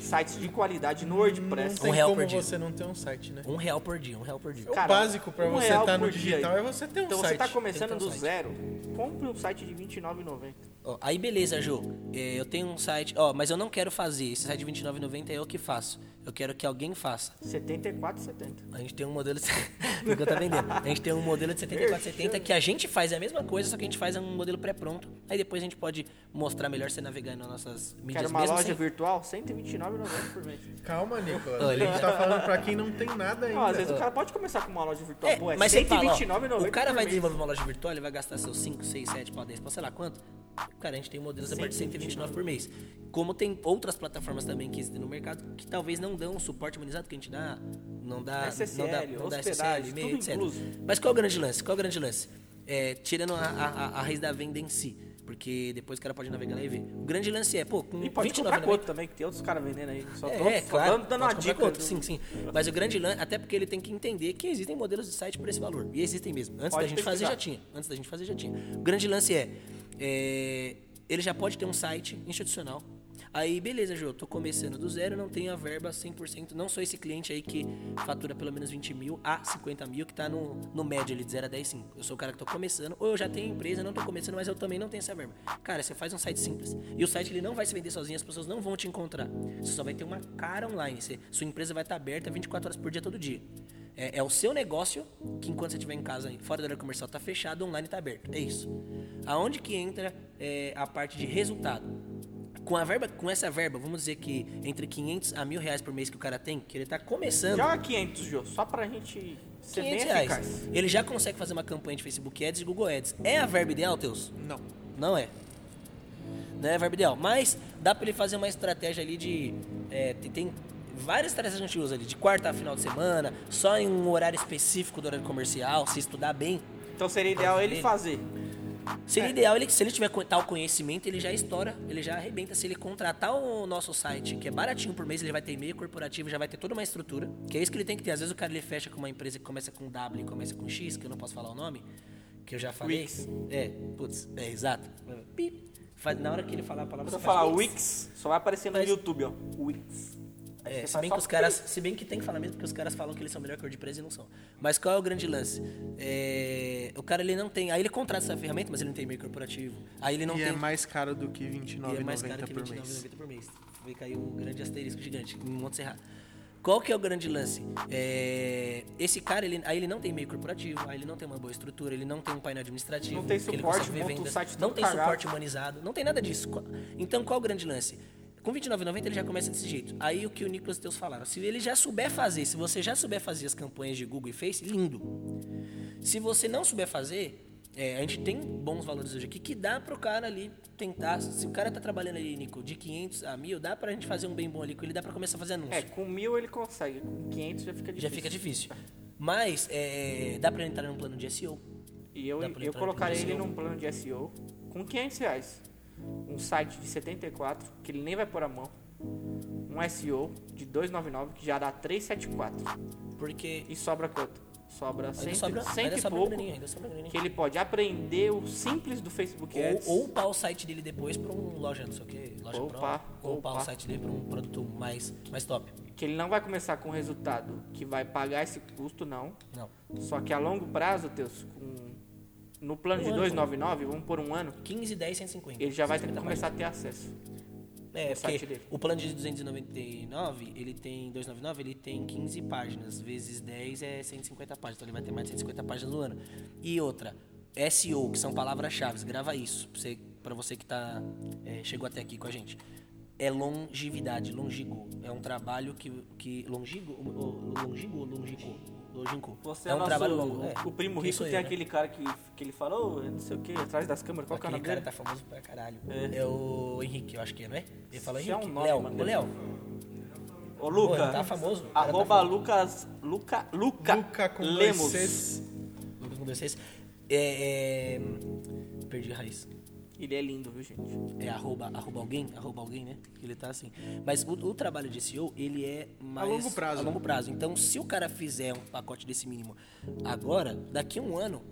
Sites de qualidade no WordPress. Não tem Um real como por dia. você não ter um site, né? Um real por dia, um real por dia. O Cara, básico pra um você estar no por dia digital aí. é você ter um Então site. você tá começando um do site. zero, compre um site de R$ 29,90. Ó, aí beleza, Jô. É, eu tenho um site, ó, mas eu não quero fazer. Esse site de R$29,90 é eu que faço. Eu quero que alguém faça. R$ 74,70. A gente tem um modelo de... do que eu tô vendendo. A gente tem um modelo de 74,70 que a gente faz é a mesma coisa, só que a gente faz um modelo pré-pronto. Aí depois a gente pode mostrar melhor você navegar nas nossas mídias Quero uma mesmo loja sem- virtual, R$ 129,90 por mês. Calma, Nicolas. Olha, A gente tá falando pra quem não tem nada ainda. Não, às vezes o cara pode começar com uma loja virtual. É, Pô, é mas você fala, ó, 129,90 o cara vai mês. desenvolver uma loja virtual, ele vai gastar seus 5, 6, 7, pau, 10, pau, sei lá quanto. Cara, a gente tem modelos a partir de 129 por mês. Como tem outras plataformas também que existem no mercado que talvez não dão o suporte humanizado que a gente dá, não dá, SSL, não dá, não dá SSL, e-mail, etc. incluso. Mas qual é o grande lance? Qual é o grande lance? É, tirando a, a, a- raiz da venda em si, porque depois o cara pode navegar lá e ver. O grande lance é, pô, com E pode 29,90 comprar também, que tem outros caras vendendo aí. Só tô é, claro. dando, uma dica. conta, sim, sim. Mas o grande lance, até porque ele tem que entender que existem modelos de site por esse valor. E existem mesmo. Antes Pode da gente fazer, pesquisar. já tinha. Antes da gente fazer, já tinha. O grande lance é, é, ele já pode ter um site institucional. Aí, beleza, Jô, tô começando do zero, não tenho a verba 100%. Não sou esse cliente aí que fatura pelo menos 20 mil a 50 mil, que tá no, no médio ali de 0 a 10, 5. Eu sou o cara que tô começando, ou eu já tenho empresa, não tô começando, mas eu também não tenho essa verba. Cara, você faz um site simples. E o site ele não vai se vender sozinho, as pessoas não vão te encontrar. Você só vai ter uma cara online. Você- sua empresa vai estar aberta 24 horas por dia, todo dia. É, é o seu negócio que enquanto você estiver em casa, fora da área comercial, tá fechado, online tá aberto. É isso. Aonde que entra é, a parte de resultado? Com, a verba, com essa verba, vamos dizer que entre 500 a mil reais por mês que o cara tem, que ele tá começando, Joga 500, Jô, só pra gente ser bem 500 reais, eficaz. ele já consegue fazer uma campanha de Facebook Ads e Google Ads. É a verba ideal, Teus? Não. Não é. Não é a verba ideal. Mas dá pra ele fazer uma estratégia ali de. é, tem, tem várias estratégias que a gente usa ali, de quarta a final de semana, só em um horário específico do horário comercial, se estudar bem. Então seria ideal Ele- fazer. Seria ideal ele, se ele tiver tal conhecimento, ele já estoura, ele já arrebenta. Se ele contratar o nosso site, que é baratinho por mês, ele vai ter e-mail corporativo, já vai ter toda uma estrutura. Que é isso que ele tem que ter. Às vezes o cara ele fecha com uma empresa que começa com W e começa com X, que eu não posso falar o nome, que eu já falei. Wix. É, putz, é exato. Pip. Na hora que ele falar a palavra, você falar Wix, só vai aparecer no YouTube, ó. Wix. É, se bem que os caras, se bem que tem que falar mesmo, porque os caras falam que eles são melhor que o WordPress e não são. Mas qual é o grande lance? É, o cara ele não tem, aí ele contrata essa ferramenta, mas ele não tem e-mail corporativo. Aí ele não e tem é mais caro do que e R$29,90 é mais caro que por R$29,90 mês. por mês. Vai cair um grande asterisco gigante em Monte Serra. Qual que é o grande lance? É, esse cara, ele, aí ele não tem e-mail corporativo, aí ele não tem uma boa estrutura, ele não tem um painel administrativo. Não tem ele suporte, consegue ver monta o venda, Não tem cagado. suporte humanizado, não tem nada disso. Então qual é o grande lance? Com R$29,90 ele já começa desse jeito. Aí o que o Nicolas e Teus falaram, se ele já souber fazer, se você já souber fazer as campanhas de Google e Face, lindo. Se você não souber fazer, é, a gente tem bons valores hoje aqui que dá pro cara ali tentar. Se o cara tá trabalhando ali, Nico, de 500 a 1000, dá pra gente fazer um bem bom ali com ele, dá pra começar a fazer anúncio. É, com mil ele consegue, com 500 já fica difícil. Já fica difícil. Mas é, dá pra ele entrar num plano de SEO. E eu, eu colocaria ele num plano de SEO com 500 reais. Um site de 74, que ele nem vai pôr a mão. Um SEO de 299, que já dá 374. Porque E sobra quanto? sobra Ainda cento, sobra, cento e sobra pouco, que ele pode aprender o simples do Facebook Ads. Ou, ou upar o site dele depois pra um loja, não sei o que, loja Ou pro. upar, ou upar o site dele pra um produto mais, mais top. que ele não vai começar com resultado que vai pagar esse custo, não. Não. Só que a longo prazo, Teus, com, no plano Um de ano. 299, vamos por um ano, 15, 10, 150. ele já vai ter que 150 começar a ter acesso. É, porque dele. o plano de 299, ele tem 299, ele tem 15 páginas, vezes 10 é 150 páginas, então ele vai ter mais de 150 páginas no ano. E outra, SEO, que são palavras-chave, grava isso, pra você, pra você que tá, é, chegou até aqui com a gente. É longevidade, longigo. É um trabalho que. que longigo? O- o- Longigo longico? Longico. Você é é, um nosso, trabalho longo. o, é. o primo rico tem eu, né? aquele cara que, que ele falou, não sei o que, atrás das câmeras, qual que é o Aquele cara dele? tá famoso pra caralho. É. É, o Henrique, eu acho que é, não é? Ele falou Isso é um Henrique. nome, Léo. Ô, Léo. Ô, Luca, Pô, tá famoso. o tá arroba famoso. Lucas, Luca, Luca, Luca com Lemos. dois. Lucas com dois. É, é, Perdi a raiz. Ele é lindo, viu, gente? É arroba, arroba alguém? Arroba alguém, né? Ele tá assim. Mas o, o trabalho de SEO, ele é mais... longo prazo. A longo prazo. Então, se o cara fizer um pacote desse mínimo agora, daqui a um ano,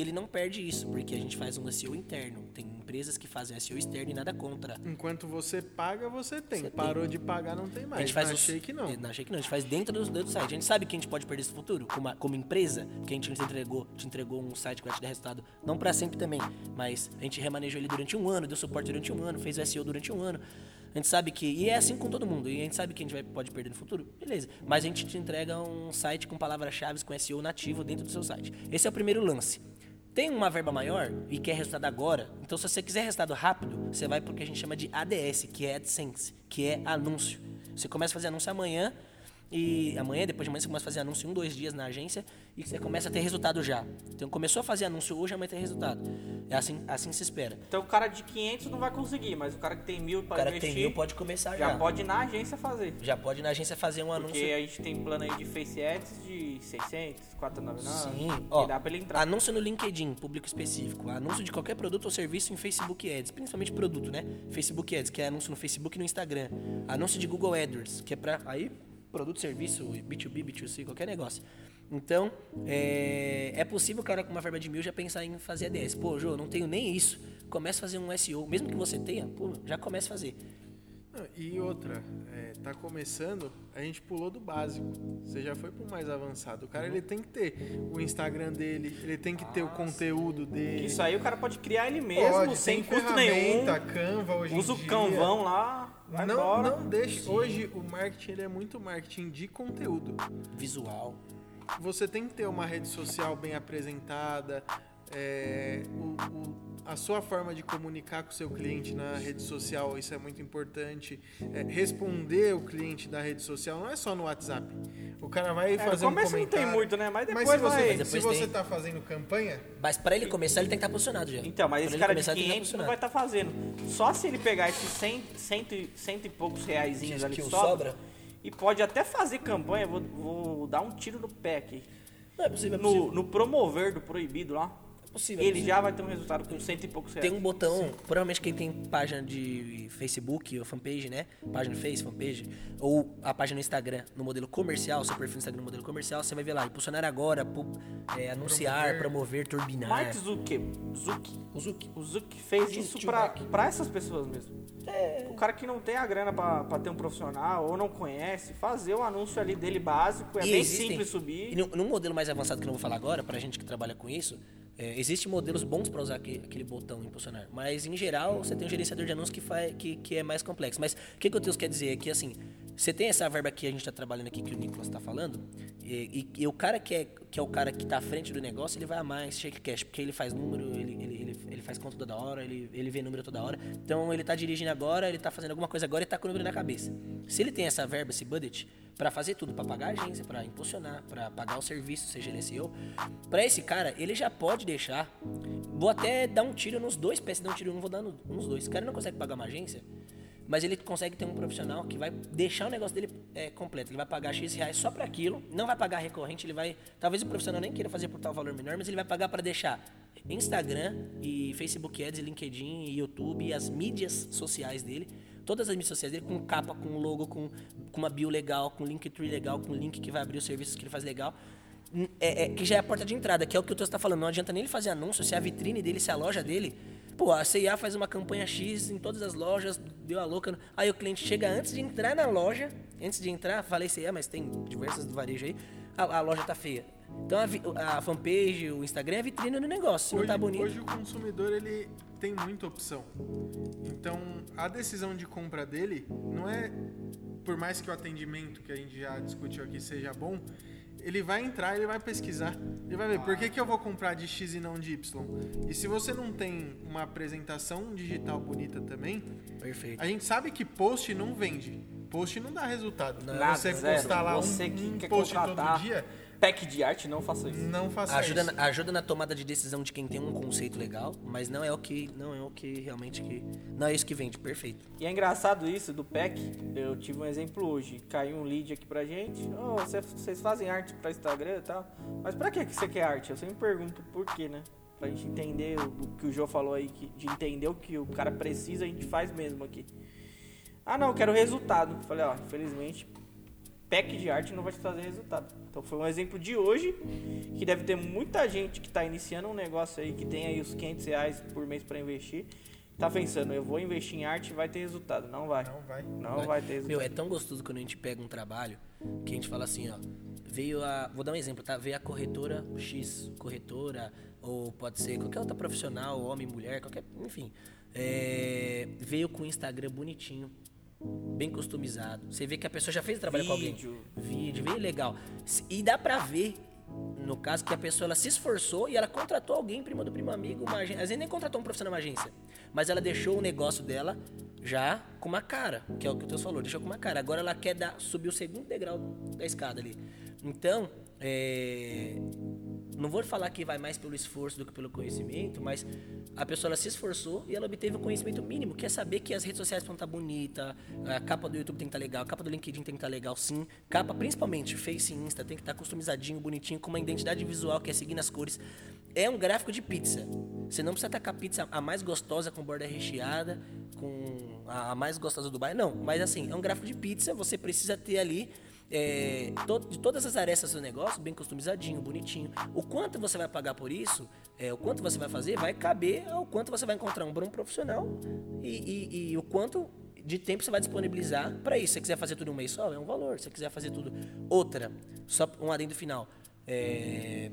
ele não perde isso. Porque a gente faz um SEO interno. Tem empresas que fazem SEO externo e nada contra. Enquanto você paga, você tem. Você Parou de pagar, não tem A mais. gente faz Na os- Shake não. É, Na Shake não, a gente faz dentro do, dentro do site. A gente sabe que a gente pode perder esse futuro como, a- como empresa, que a gente te entregou, te entregou um site que vai te dar resultado, não pra sempre também, mas a gente remanejou ele durante um ano, deu suporte durante um ano, fez o SEO durante um ano. A gente sabe que. E é assim com todo mundo. E a gente sabe que a gente vai, pode perder no futuro. Beleza. Mas a gente te entrega um site com palavras-chave com SEO nativo dentro do seu site. Esse é o primeiro lance. Tem uma verba maior e quer resultado agora, então se você quiser resultado rápido, você vai pro que a gente chama de ADS, que é AdSense, que é anúncio. Você começa a fazer anúncio amanhã e amanhã, depois de amanhã, você começa a fazer anúncio um, dois dias na agência e você começa a ter resultado já. Então começou a fazer anúncio hoje, amanhã tem resultado. É assim, assim se espera. Então o cara de 500 não vai conseguir, mas o cara que tem mil O para cara que investir, tem mil pode começar já já. pode ir na agência fazer. Já pode ir na agência fazer um anúncio. Porque a gente tem plano aí de Face Ads de 600, 499, Sim, que ó, dá pra ele entrar. anúncio no LinkedIn, público específico, anúncio de qualquer produto ou serviço em Facebook Ads, principalmente produto, né? Facebook Ads, que é anúncio no Facebook e no Instagram. Anúncio de Google AdWords, que é pra aí produto, serviço, B2B, B2C, qualquer negócio. Então, é, é possível o cara com uma verba de mil já pensar em fazer ADS. Pô, Jô, não tenho nem isso. Comece a fazer um SEO. Mesmo que você tenha, pô, já comece a fazer. Não, E outra, é, tá começando, a gente pulou do básico. Você já foi pro mais avançado. O cara ele tem que ter o Instagram dele, ele tem que ter o conteúdo dele. Isso aí o cara pode criar ele mesmo, Pode, sem tem custo nenhum. Canva hoje em Usa o canvão lá, vai não, embora. não deixe. Hoje o marketing ele é muito marketing de conteúdo. Visual. Você tem que ter uma rede social bem apresentada. é, o- o- a sua forma de comunicar com o seu cliente na rede social, isso é muito importante. É, responder o cliente da rede social não é só no WhatsApp. O cara vai É, fazer um começo não comentário. tem muito, né? Mas depois Mas se vai. você, Mas se depois você tem. tá fazendo campanha, Mas pra ele começar, ele tem que estar posicionado já. Então, mas Pra esse cara de começar, que 500 não estar vai estar fazendo. Só se ele pegar esses 100, 100, e- cento e poucos reaisinhos Que- ali que sobra, sobra. E pode até fazer campanha, vou, vou dar um tiro no pé aqui. Não é possível, é possível. No, no promover do proibido lá, possível, é ele já vai ter um resultado com cento e poucos reais. Tem um botão, provavelmente quem tem página de Facebook ou fanpage, né? Página no Face, fanpage, ou a página no Instagram, no modelo comercial, seu perfil no Instagram no modelo comercial, você vai ver lá, impulsionar agora, pu- é, anunciar, promover, turbinar. Mark Zuckerberg, Zuck, O Zuc. o Zuck fez isso pra, pra essas pessoas mesmo. O cara que não tem a grana pra, pra ter um profissional ou não conhece, fazer o anúncio ali dele básico, é E bem existem- simples subir. E num modelo mais avançado que eu não vou falar agora, pra gente que trabalha com isso, é, existem modelos bons pra usar aquele, aquele botão impulsionar. Mas em geral, você tem um gerenciador de anúncios que, faz, que, que é mais complexo. Mas o que, que o Deus quer dizer é que assim, você tem essa verba que a gente tá trabalhando aqui, que o Nicolas tá falando, e, e- e o cara que é, que é o cara que tá à frente do negócio, ele vai amar esse shake cash, porque ele faz número, ele, ele, ele, ele faz conta toda hora, ele, ele vê número toda hora. Então ele tá dirigindo agora, ele tá fazendo alguma coisa agora e tá com o número na cabeça. Se ele tem essa verba, esse budget, para fazer tudo, para pagar a agência, para impulsionar, para pagar o serviço, seja ele SEO, para esse cara, ele já pode deixar. Vou até dar um tiro nos dois pés, dar um tiro, não vou dar no- nos dois. O cara não consegue pagar uma agência, mas ele consegue ter um profissional que vai deixar o negócio dele é, completo. Ele vai pagar X reais só para aquilo, não vai pagar recorrente, ele vai. Talvez o profissional nem queira fazer por tal valor menor, mas ele vai pagar para deixar Instagram e Facebook Ads, e LinkedIn e YouTube e as mídias sociais dele. Todas as mídias sociais dele com capa, com logo, com, com uma bio legal, com Linktree legal, com link que vai abrir os serviços que ele faz legal. é- é- que já é a porta de entrada, que é o que o Teus tá falando. Não adianta nem ele fazer anúncio, se a vitrine dele, se a loja dele. Pô, a CIA faz uma campanha X em todas as lojas, deu a louca. Aí o cliente chega antes de entrar na loja, antes de entrar, falei CIA, mas tem diversas do varejo aí, a, a loja tá feia. Então a, a fanpage, o Instagram é a vitrine do negócio. Se não Hoje, tá bonito. hoje o consumidor ele tem muita opção. Então a decisão de compra dele não é, por mais que o atendimento que a gente já discutiu aqui seja bom, ele vai entrar, ele vai pesquisar, ele vai ver por que, que eu vou comprar de X e não de Y. E se você não tem uma apresentação digital bonita também, Perfeito. a gente sabe que post não vende. Post não dá resultado. Nada, você zero. postar lá Você um, um post contratar todo dia, pack de arte, não faça isso. não faça Ajuda isso. na, ajuda na tomada de decisão de quem tem um conceito legal, mas não é o que não é o que realmente que não é isso que vende, perfeito. E é engraçado isso do pack. Eu tive um exemplo hoje. Caiu um lead aqui pra gente. Oh, cê- vocês fazem arte pra Instagram e tal. Mas pra que que você quer arte? Eu sempre pergunto por quê, né? Pra gente entender o, que o João falou aí, que, de entender o que o cara precisa, a gente faz mesmo aqui. Ah, não, eu quero resultado. Falei, ó, infelizmente, pack de arte não vai te trazer resultado. Então foi um exemplo de hoje, que deve ter muita gente que tá iniciando um negócio aí, que tem aí os 500 reais por mês pra investir. Tá pensando, eu vou investir em arte e vai ter resultado. Não vai. Não vai. Não vai, ter resultado. Meu, é tão gostoso quando a gente pega um trabalho que a gente fala assim, ó. Veio a. Vou dar um exemplo, tá? Veio a corretora X, corretora, ou pode ser qualquer outra profissional, homem, mulher, qualquer. Enfim. É, veio com o Instagram bonitinho, bem customizado. Você vê que a pessoa já fez o trabalho Vídeo. com alguém. Vídeo, veio legal. E dá pra ver. No caso que a pessoa ela se esforçou e ela contratou alguém, primo do primo amigo, uma agência. Às vezes nem contratou um profissional uma agência. Mas ela deixou o negócio dela já com uma cara, que é o que o Teus falou, deixou com uma cara. Agora ela quer dar, subir o segundo degrau da escada ali. Então, é, não vou falar que vai mais pelo esforço do que pelo conhecimento, mas a pessoa ela se esforçou e ela obteve o conhecimento mínimo, que é saber que as redes sociais vão estar bonitas, a capa do YouTube tem que estar legal, a capa do LinkedIn tem que estar legal, sim. Capa, principalmente, Face e Insta, tem que estar customizadinho, bonitinho, com uma identidade visual que é seguindo as cores. É um gráfico de pizza. Você não precisa tacar a pizza a mais gostosa, com borda recheada, com a mais gostosa do bairro, não. Mas assim, é um gráfico de pizza, você precisa ter ali é, de todas as arestas do negócio, bem customizadinho, bonitinho. O quanto você vai pagar por isso, é, o quanto você vai fazer, vai caber ao quanto você vai encontrar um bom profissional e, e- e o quanto de tempo você vai disponibilizar para isso. Se você quiser fazer tudo um mês só, é um valor. Se você quiser fazer tudo. Outra, só um adendo final. É,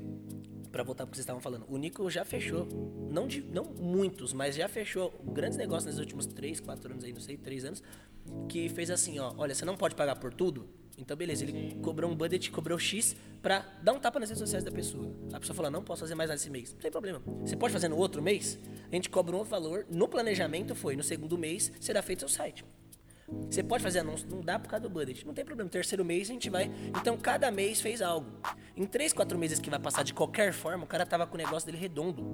para voltar pro que vocês estavam falando, o Nico já fechou, não, de, não muitos, mas já fechou grandes negócios nos últimos 3, 4 anos aí, não sei, 3 anos, que fez assim, ó, olha, você não pode pagar por tudo, então beleza, ele cobrou um budget, cobrou X pra dar um tapa nas redes sociais da pessoa. A pessoa falou, não posso fazer mais nada esse mês. Não tem problema. Você pode fazer no outro mês, a gente cobra um valor, no planejamento foi, no segundo mês será feito seu site. Você pode fazer anúncio, não dá por causa do budget. Não tem problema. Terceiro mês a gente vai. Então cada mês fez algo. Em três, quatro meses que vai passar de qualquer forma, o cara tava com o negócio dele redondo.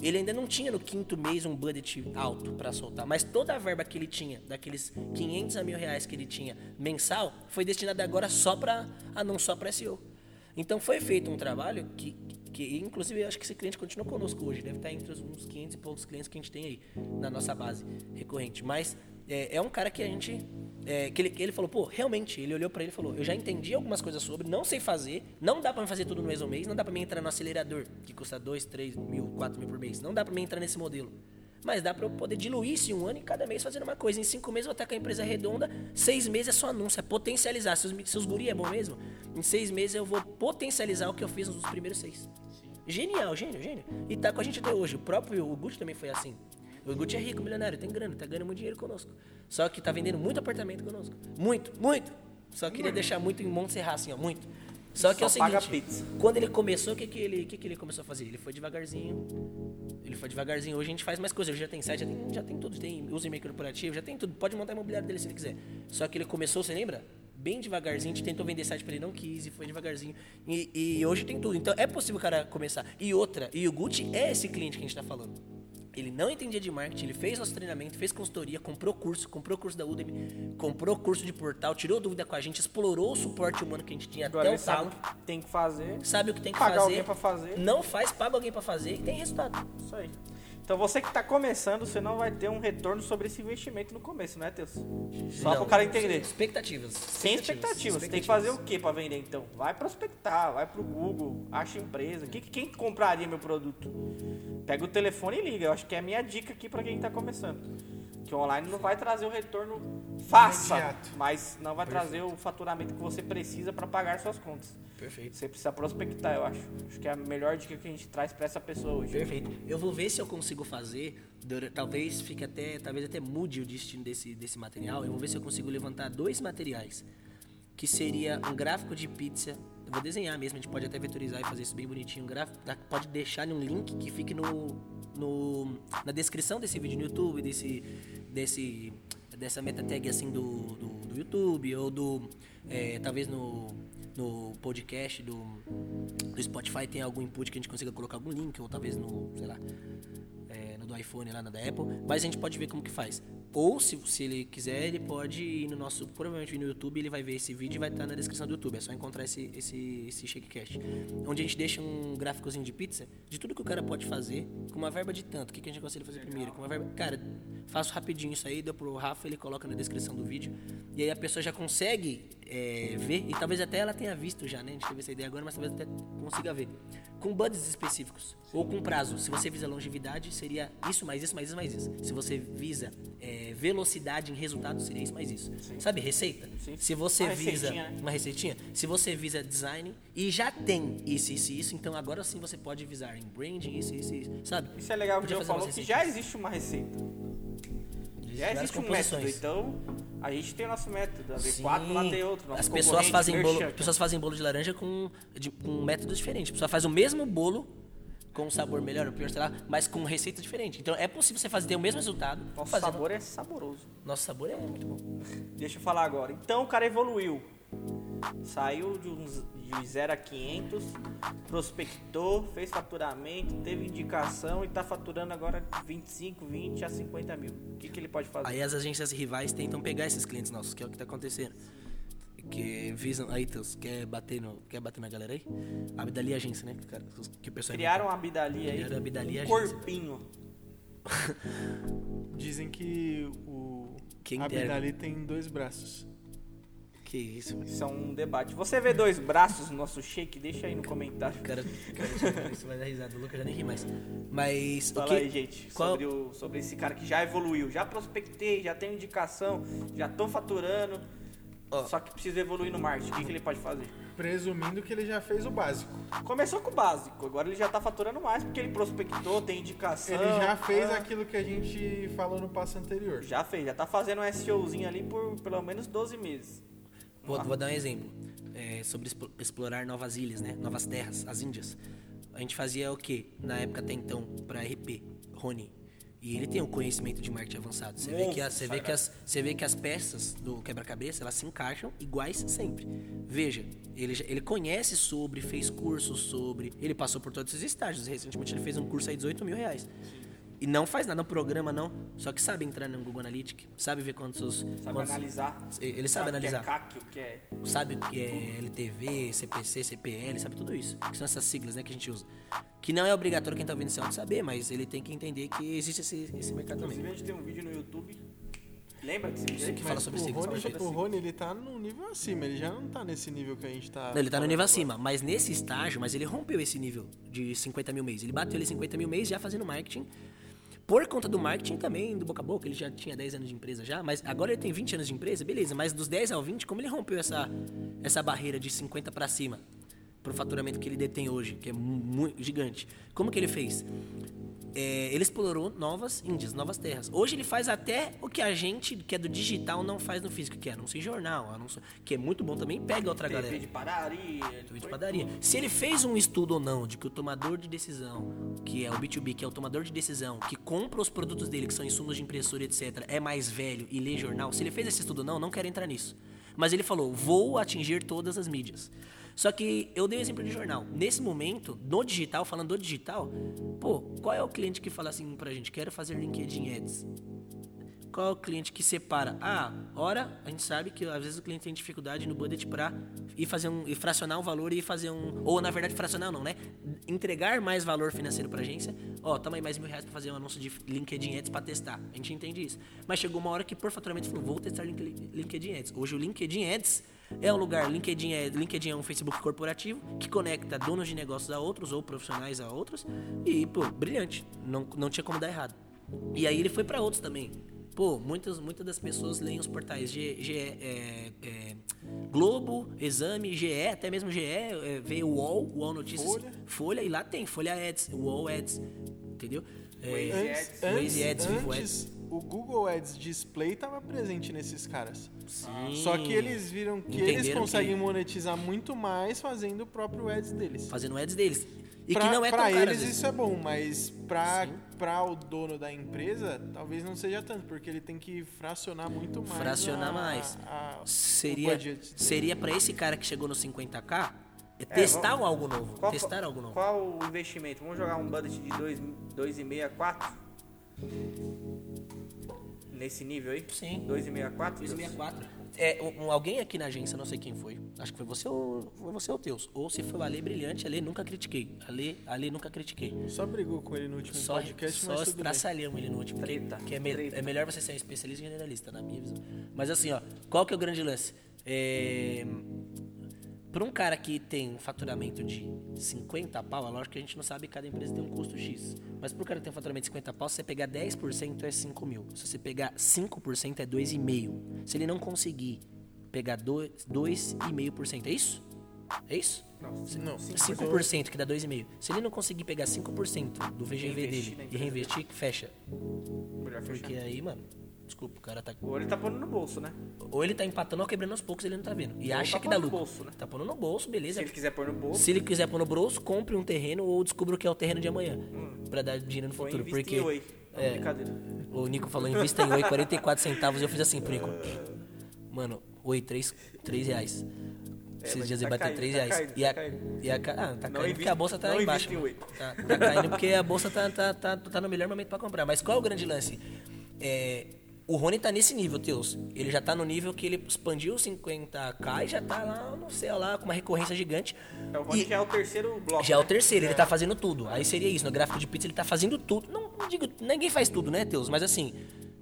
Ele ainda não tinha no quinto mês um budget alto pra soltar, mas toda a verba que ele tinha, daqueles 500 a mil reais que ele tinha mensal, foi destinada agora só pra anúncio, só pra SEO. Então foi feito um trabalho que, que inclusive, eu acho que esse cliente continua conosco hoje. Deve estar entre os uns 500 e poucos clientes que a gente tem aí na nossa base recorrente. Mas é, é um cara que a gente. é, que ele, ele falou, pô, realmente, ele olhou pra ele e falou: Eu já entendi algumas coisas sobre, não sei fazer, não dá pra me fazer tudo no mês ou mês, não dá pra mim entrar no acelerador, que custa 2, 3 mil, 4 mil por mês. Não dá pra mim entrar nesse modelo. Mas dá pra eu poder diluir isso em um ano e cada mês fazendo uma coisa. Em cinco meses eu vou estar com a empresa redonda, seis meses é só anúncio, é potencializar. Se os, se os guri é bom mesmo, em seis meses eu vou potencializar o que eu fiz nos primeiros seis. Genial, gênio, gênio. E tá com a gente até hoje. O próprio o Gucci também foi assim. O Gucci é rico, milionário, tem grana, tá ganhando muito dinheiro conosco. Só que tá vendendo muito apartamento conosco. Muito, muito. Só queria deixar muito em Montserrat, assim, ó, muito. Só que Só é o paga seguinte, pizza. quando ele começou, o que, que, ele, que, que ele começou a fazer? Ele foi devagarzinho. Ele foi devagarzinho. Hoje a gente faz mais coisas. Hoje já tem site, já tem, já tem tudo. Tem uso e-mail corporativo, já tem tudo. Pode montar a imobiliária dele se ele quiser. Só que ele começou, você lembra? Bem devagarzinho. A gente tentou vender site pra ele, não quis. E foi devagarzinho. E, e hoje tem tudo. Então é possível o cara começar. E outra, e o Gucci é esse cliente que a gente tá falando. Ele não entendia de marketing, ele fez nosso treinamento, fez consultoria, comprou curso, comprou curso da Udemy, comprou curso de portal, tirou dúvida com a gente, explorou o suporte humano que a gente tinha Agora até o sabe o que tem que fazer. sabe o que tem que Pagar fazer, alguém pra fazer. não faz, paga alguém pra fazer e tem resultado. Isso aí. Então você que está começando, você não vai ter um retorno sobre esse investimento no começo, não é, Teus? Só para o cara entender. Expectativas. Sem expectativa. Você tem que fazer o que para vender então? Vai prospectar, vai pro Google, acha empresa. Que, quem que compraria meu produto? Pega o telefone e liga. Eu acho que é a minha dica aqui para quem está começando. Que o online não vai trazer o retorno faça, Imediato. mas não vai trazer o faturamento que você precisa para pagar suas contas. Perfeito. Você precisa prospectar, eu acho. Acho que é a melhor dica que a gente traz para essa pessoa hoje. Perfeito. Eu vou ver se eu consigo fazer. Talvez fique até. Talvez até mude o destino desse, desse material. Eu vou ver se eu consigo levantar dois materiais. Que seria um gráfico de pizza. Eu vou desenhar mesmo, a gente pode até vetorizar e fazer isso bem bonitinho. Tá? pode deixar um link que fique no, no, na descrição desse vídeo no YouTube, desse, desse, dessa meta tag assim do, do, do YouTube, ou do. é, talvez no, no podcast do, do Spotify tem algum input que a gente consiga colocar algum link, ou talvez no, sei lá, do iPhone lá, no da Apple, mas a gente pode ver como que faz. Ou se, se ele quiser, ele pode ir no nosso, provavelmente no YouTube, ele vai ver esse vídeo e vai estar na descrição do YouTube. É só encontrar esse, esse, esse Shakecast. Onde a gente deixa um gráficozinho de pizza de tudo que o cara pode fazer com uma verba de tanto. O que, que a gente aconselha fazer primeiro? Com uma verba. Cara, faço rapidinho isso aí, deu pro Rafa, ele coloca na descrição do vídeo. E aí a pessoa já consegue é, ver, e talvez até ela tenha visto já, né? A gente teve essa ideia agora, mas talvez até consiga ver. Com buds específicos. Ou com prazo. Se você visa longevidade, seria isso, mais isso, mais isso, mais isso. Se você visa é, velocidade em resultado, seria isso, mais isso. Sabe, receita? Sim. Se você Uma visa receitinha, né? uma receitinha, se você visa design e já tem isso, isso e isso, então agora sim você pode visar em branding, isso, isso, isso, sabe? Isso é legal que o Podia Joe fazer falou umas que já existe uma receita. Já existe um método, então a gente tem o nosso método. A V4 Sim. lá tem outro. As pessoas fazem bolo, Merchan. pessoas fazem bolo de laranja com, de- com métodos diferentes. A pessoa faz o mesmo bolo com um sabor melhor ou pior, sei lá, mas com receita diferente. Então é possível você fazer ter o mesmo resultado. Nosso fazendo- sabor é saboroso. Nosso sabor é muito bom. Deixa eu falar agora. Então o cara evoluiu. Saiu de, uns, de 0 a 500, prospectou, fez faturamento, teve indicação e tá faturando agora 25, 20 a 50 mil. O que, que ele pode fazer? Aí as agências rivais tentam pegar esses clientes nossos, que é o que tá acontecendo. Que visam. Aí, Teus, quer bater, no, quer bater na galera aí? A Abdali Agência, né? Que, cara, que o pessoal Criaram uma Abidali aí, Criaram a Abidali um Agência. corpinho. Dizem que o Quem. Abdali tem dois braços. Que isso, mano. Isso é um debate. Você vê dois braços no nosso shake? Deixa aí no comentário. Cara, cara, isso vai dar risada. O Lucas já nem ri mais. Mas. o Fala que, aí, gente, qual- sobre, o, sobre esse cara que já evoluiu. Já prospectei, já tenho indicação, já tô faturando. Ó. Só que precisa evoluir no marketing. O que, que ele pode fazer? Presumindo que ele já fez o básico. Começou com o básico, agora ele já tá faturando mais porque ele prospectou, tem indicação. Ele já fez ah, aquilo que a gente falou no passo anterior. Já fez, já tá fazendo um SEOzinho ali por pelo menos 12 meses. Vou, vou dar um exemplo. É, sobre explorar novas ilhas, né? Novas terras, as Índias. A gente fazia o quê? Na época até então, pra RP, Rony. E ele tem um conhecimento de marketing avançado. Você vê que, as, você vê que, as, você vê que as peças do quebra-cabeça, elas se encaixam iguais sempre. Veja, ele, ele conhece sobre, fez cursos sobre, ele passou por todos esses estágios. Recentemente ele fez um curso aí de 18 mil reais. E não faz nada no programa, não. Só que sabe entrar no Google Analytics, sabe ver quantos... Sabe quantos analisar. Ele sabe analisar O que é CAC, o que é. sabe o que é LTV, CPC, CPL, sabe tudo isso. Que são essas siglas né, que a gente usa. Que não é obrigatório quem tá ouvindo esse áudio saber, mas ele tem que entender que existe esse, esse mercado Inclusive também. a gente tem um vídeo no YouTube. Lembra desse vídeo? que fala sobre o siglas, Rony, fala sobre o Rony, ele tá num nível acima, ele já não tá nesse nível que a gente tá. Não, ele tá no nível agora. acima, mas nesse estágio, mas ele rompeu esse nível de 50 mil mês. Ele bateu ele 50 mil mês já fazendo marketing. Por conta do marketing também, do boca a boca, ele já tinha 10 anos de empresa já, mas agora ele tem 20 anos de empresa, beleza, mas dos 10 ao 20, como ele rompeu essa, essa barreira de 50 para cima pro faturamento que ele detém hoje, que é muito gigante. Como que ele fez? É, ele explorou novas índias, novas terras. Hoje ele faz até o que a gente, que é do digital, não faz no físico, que é anúncio em jornal, anúncio, que é muito bom também, pega outra TV galera. de padaria. TV de padaria. Se ele fez um estudo ou não de que o tomador de decisão, que é o B2B, que é o tomador de decisão, que compra os produtos dele, que são insumos de impressora, etc., é mais velho e lê jornal, se ele fez esse estudo ou não, não quero entrar nisso. Mas ele falou: vou atingir todas as mídias. Só que eu dei o exemplo de jornal. Nesse momento, no digital, falando do digital, pô, qual é o cliente que fala assim pra gente? Quero fazer LinkedIn Ads. Qual é o cliente que separa? Ah, ora, a gente sabe que às vezes o cliente tem dificuldade no budget para ir fazer um e fracionar o valor e fazer um ou na verdade fracionar não, né? Entregar mais valor financeiro para agência. Ó, toma aí mais mil reais para fazer um anúncio de LinkedIn Ads para testar. A gente entende isso. Mas chegou uma hora que por faturamento falou, vou testar Link- LinkedIn Ads. Hoje o LinkedIn Ads é um lugar, LinkedIn é, LinkedIn é um Facebook corporativo que conecta donos de negócios a outros ou profissionais a outros e, pô, brilhante. Não, não tinha como dar errado. E aí ele foi para outros também. Pô, muitas, muitas das pessoas leem os portais G, G- é, é, Globo, Exame, GE, até mesmo GE, é, vê o UOL, UOL Notícias, Folha. Folha, e lá tem Folha Ads, UOL Ads, entendeu? É, Waze Ads. Waze Ads, Vivo antes, o Google Ads Display estava presente nesses caras. sim. Só que eles viram que Entenderam eles conseguem que- monetizar muito mais fazendo o próprio Ads deles. fazendo ads deles. E pra, que não é tão caro, às eles isso é bom, mas pra, Sim. pra o dono da empresa, talvez não seja tanto, porque ele tem que fracionar muito mais. Fracionar a- mais. a- o Seria, seria para esse cara que chegou no 50k é testar vamos- algo novo. Qual, testar algo novo. Qual o investimento? Vamos jogar um budget de 2,5 a 4? Nesse nível aí? Sim. 2,5 a 4? 264. É, um- alguém aqui na agência, não sei quem foi, acho que foi você ou foi você ou Teus. Ou se foi o Ale Brilhante, Ale nunca critiquei. Ale, Ale nunca critiquei. Só brigou com ele no último Só, podcast, só mas bem. estraçalhamos ele no último. Treta, que é, me- é melhor você ser um especialista e generalista, na minha visão. Mas assim, ó, qual que é o grande lance? É, para um cara que tem um faturamento de 50 pau, é lógico que a gente não sabe que cada empresa tem um custo X. Mas para um cara que tem um faturamento de 50 pau, se você pegar 10% é 5 mil. Se você pegar 5% é 2,5. Se ele não conseguir pegar dois- 2,5%, é isso? É isso? Não, Não, 5% que dá 2,5. Se ele não conseguir pegar 5% do VGV dele e reinvestir, fecha. Porque aí, mano, desculpa, o cara tá. Ou ele tá pondo no bolso, né? Ou ele tá empatando ou quebrando aos poucos, ele não tá vendo. E Ou acha tá que dá pondo no lucro. bolso, né? Tá pondo no bolso, Se beleza. ele quiser pôr no bolso, Se ele quiser pôr no bolso, compre um terreno ou descubra o que é o terreno de amanhã. Pra dar dinheiro no Hum. futuro. Porque em Oi. Não, é. brincadeira. o Nico falou, invista em Oi 44 centavos. Eu fiz assim pro Nico. Mano, Oi, 3, 3 reais. Esses mas dias tá ele bateu caindo, 3 tá reais. caindo, e, tá a, caindo. e a Ah, tá caindo porque a bolsa tá lá embaixo. em. Tá, tá caindo porque a bolsa tá, tá, tá, tá no melhor momento pra comprar. Mas qual é o grande lance? É, o Rony tá nesse nível, Teus. Ele já tá no nível que ele expandiu 50k e já tá lá no céu, lá, com uma recorrência gigante. É o Rony E- já é o terceiro bloco. já é o né? terceiro, ele tá fazendo tudo. Aí seria isso, no gráfico de pizza ele tá fazendo tudo. Não, não digo, ninguém faz tudo, né, Teus? Mas assim,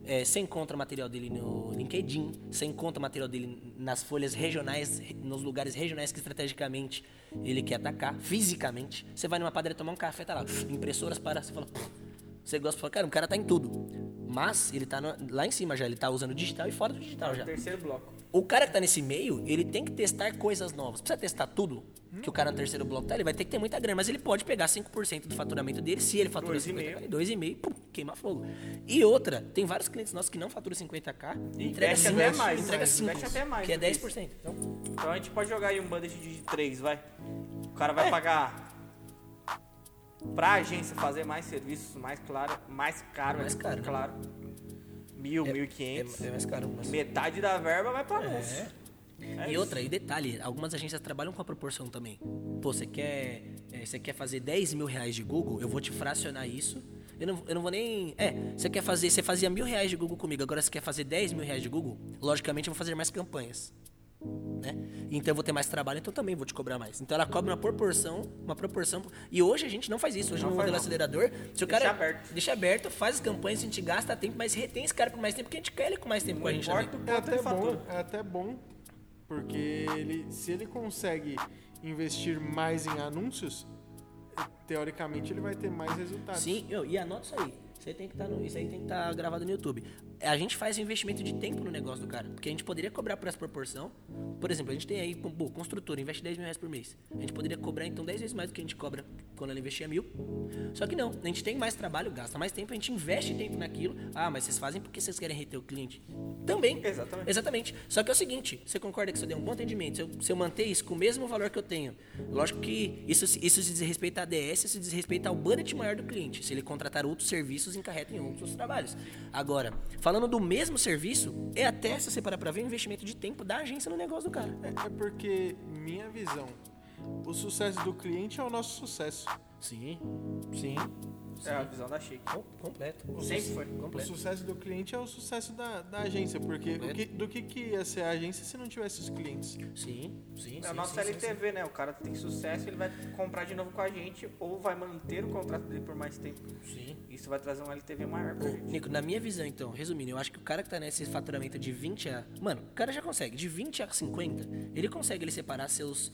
é, você encontra material dele no LinkedIn, você encontra material dele nas folhas regionais, nos lugares regionais que estrategicamente ele quer atacar, fisicamente. Você vai numa padaria tomar um café, tá lá, impressoras para, você fala, você gosta de falar, cara, o cara tá em tudo. Mas ele tá no- lá em cima já, ele tá usando digital e fora do digital já. Terceiro bloco. O cara que tá nesse meio, ele tem que testar coisas novas. Precisa testar tudo que o cara no terceiro bloco tá, ele vai ter que ter muita grana, mas ele pode pegar 5% do faturamento dele, se ele fatura Dois e 50k, meio. 2,5, pum, queima fogo. E outra, tem vários clientes nossos que não faturam 50k, e entrega investe 5, até mais, entrega mais, 5, investe até mais que é do que isso. 10%. Então, Então a gente pode jogar aí um budget de 3, vai. O cara É. vai pagar pra agência fazer mais serviços, mais claro, mais caro, Mais é caro, né? claro. Mil, mil e é, quinhentos. é mais caro. Mas... Metade da verba vai pra anúncio. É e outra, e detalhe, algumas agências trabalham com a proporção também. Pô, você quer, é, você quer fazer 10 mil reais de Google, eu vou te fracionar isso. Eu não, eu não vou nem. É, você quer fazer. Você fazia mil reais de Google comigo, agora você quer fazer 10 mil reais de Google, logicamente eu vou fazer mais campanhas. Né? Então eu vou ter mais trabalho, então também vou te cobrar mais. Então ela cobra uma proporção, uma proporção. E hoje a gente não faz isso. Hoje Não no faz, modelo não. acelerador, se o Deixa cara aberto. deixa aberto, faz as campanhas, a gente gasta tempo, mas retém esse cara por mais tempo, porque a gente quer ele com mais tempo Não com a gente importa É até bom, é até bom, porque ele, se ele consegue investir mais em anúncios, teoricamente ele vai ter mais resultados. Sim, eu, e anota isso aí. Isso aí tem que estar no, isso aí tem que estar gravado no YouTube. A gente faz um investimento de tempo no negócio do cara, porque a gente poderia cobrar por essa proporção. Por exemplo, a gente tem aí, pô, construtora, investe 10 mil reais por mês. A gente poderia cobrar então 10 vezes mais do que a gente cobra quando ela investia mil. Só que não, a gente tem mais trabalho, gasta mais tempo, a gente investe tempo naquilo. Ah, mas vocês fazem porque vocês querem reter o cliente. Também. Exatamente. Exatamente. Só que é o seguinte, você concorda que se eu der um bom atendimento, se eu, se eu manter isso com o mesmo valor que eu tenho, lógico que isso, se- isso se à ADS, isso se diz respeito ao budget maior do cliente. Se ele contratar outros serviços, encarreta em outros trabalhos. Agora, falando do mesmo serviço, é até, se você parar pra ver, o investimento de tempo da agência no negócio do cara. É, é porque, minha visão, o sucesso do cliente é o nosso sucesso. Sim, sim. É a visão da Shake. Com- Completo. Sempre foi. O Completo. sucesso do cliente é o sucesso da, da agência, porque o que- do que, que ia ser a agência se não tivesse os clientes? Sim, sim, É sim. o nosso sim, sim, LTV, né? O cara tem sucesso, ele vai comprar de novo com a gente ou vai manter o contrato dele por mais tempo. Sim. Isso vai trazer um LTV maior pra Ô, gente. Nico, na minha visão, então, resumindo, eu acho que o cara que tá nesse faturamento de 20 a. Mano, o cara já consegue. De 20 a 50, ele consegue ele separar seus.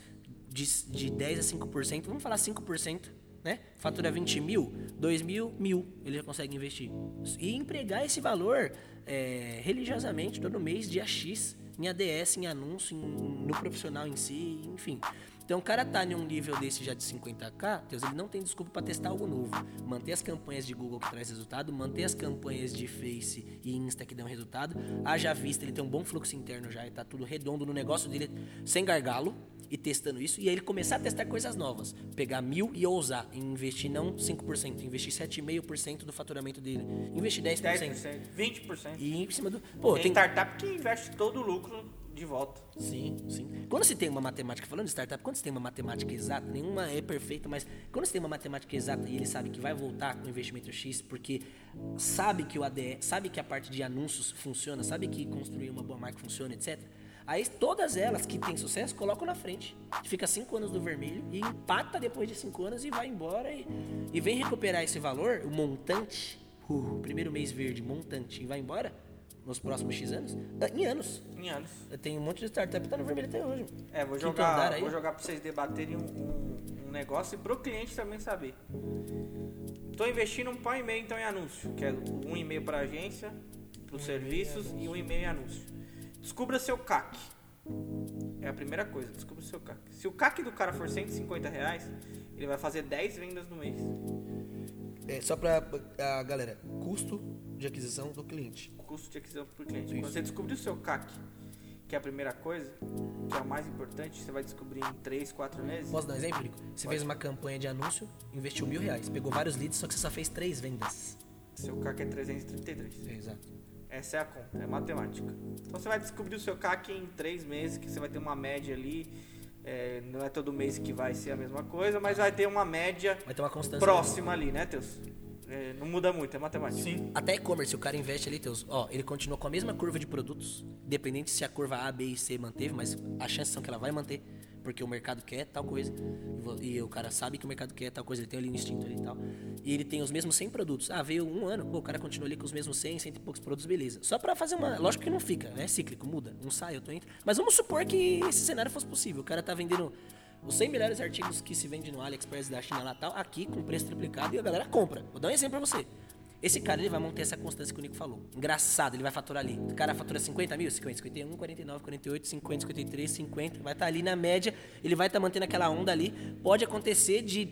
De, de 10 a 5%, vamos falar 5%, né? Fatura 20 mil, 2 mil, mil, ele já consegue investir. E empregar esse valor é, religiosamente todo mês, dia X, em ADS, em anúncio, em- no profissional em si, enfim. Então o cara tá em um nível desse já de 50k, Deus, ele não tem desculpa para testar algo novo. Manter as campanhas de Google que traz resultado, manter as campanhas de Face e Insta que dão resultado. Haja vista, ele tem um bom fluxo interno já, e tá tudo redondo no negócio dele, sem gargalo, e testando isso. E aí ele começar a testar coisas novas. Pegar mil e ousar, e investir não 5%, investir 7,5% do faturamento dele. Investir 10%. 10%, 20%. E em cima do. Pô, tem tem. startup que investe todo o lucro de volta. Sim, sim. Quando se tem uma matemática, falando de startup, quando se tem uma matemática exata, nenhuma é perfeita, mas quando se tem uma matemática exata e ele sabe que vai voltar com investimento X, porque sabe que o ADE, sabe que a parte de anúncios funciona, sabe que construir uma boa marca funciona, etc. Aí todas elas que têm sucesso colocam na frente. Fica cinco anos no vermelho e empata depois de cinco anos e vai embora e, e vem recuperar esse valor, o montante, o primeiro mês verde, montante, e vai embora nos próximos X anos, ah, em anos. Em anos. Eu tenho um monte de startup que tá no vermelho até hoje. É, vou jogar, vou jogar pra vocês debaterem um, um- um negócio e pro cliente também saber. Tô investindo um pau e meio então em anúncio, que é um e-mail para agência, para os serviços e um e-mail em anúncio. Descubra seu CAC. É a primeira coisa, descubra seu CAC. Se o CAC do cara for 150 reais, ele vai fazer 10 vendas no mês. É, só pra a galera, custo de aquisição do cliente. Custo de aquisição por cliente. Isso. Quando você descobrir o seu CAC, que é a primeira coisa, que é o mais importante, você vai descobrir em 3, 4 meses. Posso dar um exemplo, Nico? Você fez uma campanha de anúncio, investiu mil reais, pegou vários leads, só que você só fez três vendas. Seu CAC é 333. exato. Essa é a conta, é matemática. Então você vai descobrir o seu CAC em três meses, que você vai ter uma média ali. é, não é todo mês que vai ser a mesma coisa, mas vai ter uma média ter uma próxima ali, né, Teus? É, não muda muito, é matemática. Sim. Até e-commerce, o cara investe ali, teus. Ó, ele continua com a mesma curva de produtos, dependente se a curva A, B e C manteve, mas as chances são que ela vai manter, porque o mercado quer tal coisa, e o cara sabe que o mercado quer tal coisa, ele tem ali um instinto ali e tal. E ele tem os mesmos 100 produtos. Ah, veio um ano, pô, o cara continua ali com os mesmos 100, 100 e poucos produtos, beleza. Só pra fazer uma. Lógico que não fica, né? Cíclico, muda. Um sai, outro entra. Mas vamos supor que esse cenário fosse possível. O cara tá vendendo. Os 100 melhores artigos que se vende no AliExpress da China lá tal, aqui com preço triplicado e a galera compra. Vou dar um exemplo pra você. Esse cara ele vai manter essa constância que o Nico falou. Engraçado, ele vai faturar ali. O cara fatura 50 mil, 50, 51, 49, 48, 50, 53, 50. Vai estar ali na média. Ele vai estar mantendo aquela onda ali. Pode acontecer de.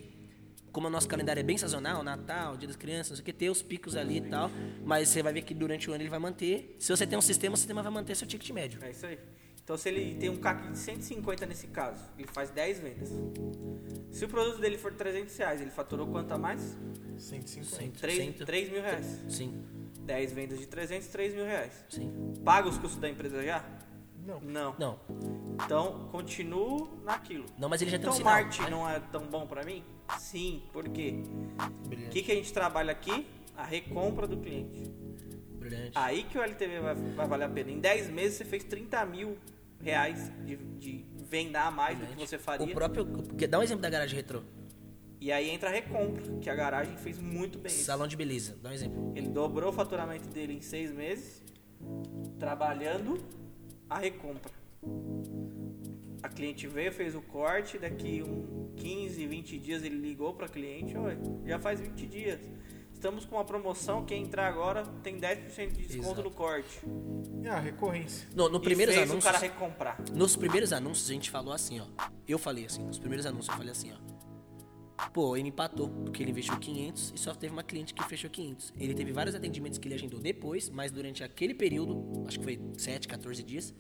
Como o nosso calendário é bem sazonal, Natal, Dia das Crianças, não sei o que, ter os picos ali e tal. Mas você vai ver que durante o ano ele vai manter. Se você tem um sistema, o sistema vai manter seu ticket médio. É isso aí. Então se ele tem um CAC de 150 nesse caso, ele faz 10 vendas. Se o produto dele for 300 reais, ele faturou quanto a mais? 150. Cento, 3, cento. 3 mil reais. Sim, 10 vendas de 300, 3 mil reais. sim. Paga os custos da empresa já? Não. Não. Não, Então, continuo naquilo. não, mas ele já tem Então, um o sinal. né? não é tão bom pra mim? Sim, por quê? O Brilhante, que, que a gente trabalha aqui? A recompra do cliente. brilhante. Aí que o LTV vai, vai valer a pena. Em 10 meses você fez 30 mil reais de, de venda a mais do que você O faria. próprio. porque- Dá um exemplo da garagem retrô. E aí entra a recompra, que a garagem fez muito bem. isso. Salão de beleza, dá um exemplo. Ele dobrou o faturamento dele em seis meses, trabalhando a recompra. A cliente veio, fez o corte, daqui um 15, 20 dias ele ligou para a cliente, oi, já faz 20 dias. Estamos com uma promoção, quem entrar agora tem 10% de desconto Exato. no corte. É a recorrência. No, no E primeiros fez anúncios. o cara recomprar. Nos primeiros anúncios a gente falou assim, ó. Eu falei assim, nos primeiros anúncios eu falei assim, ó. Pô, ele empatou, porque ele investiu 500 e só teve uma cliente que fechou 500. Ele teve vários atendimentos que ele agendou depois, mas durante aquele período, acho que foi 7, 14 dias,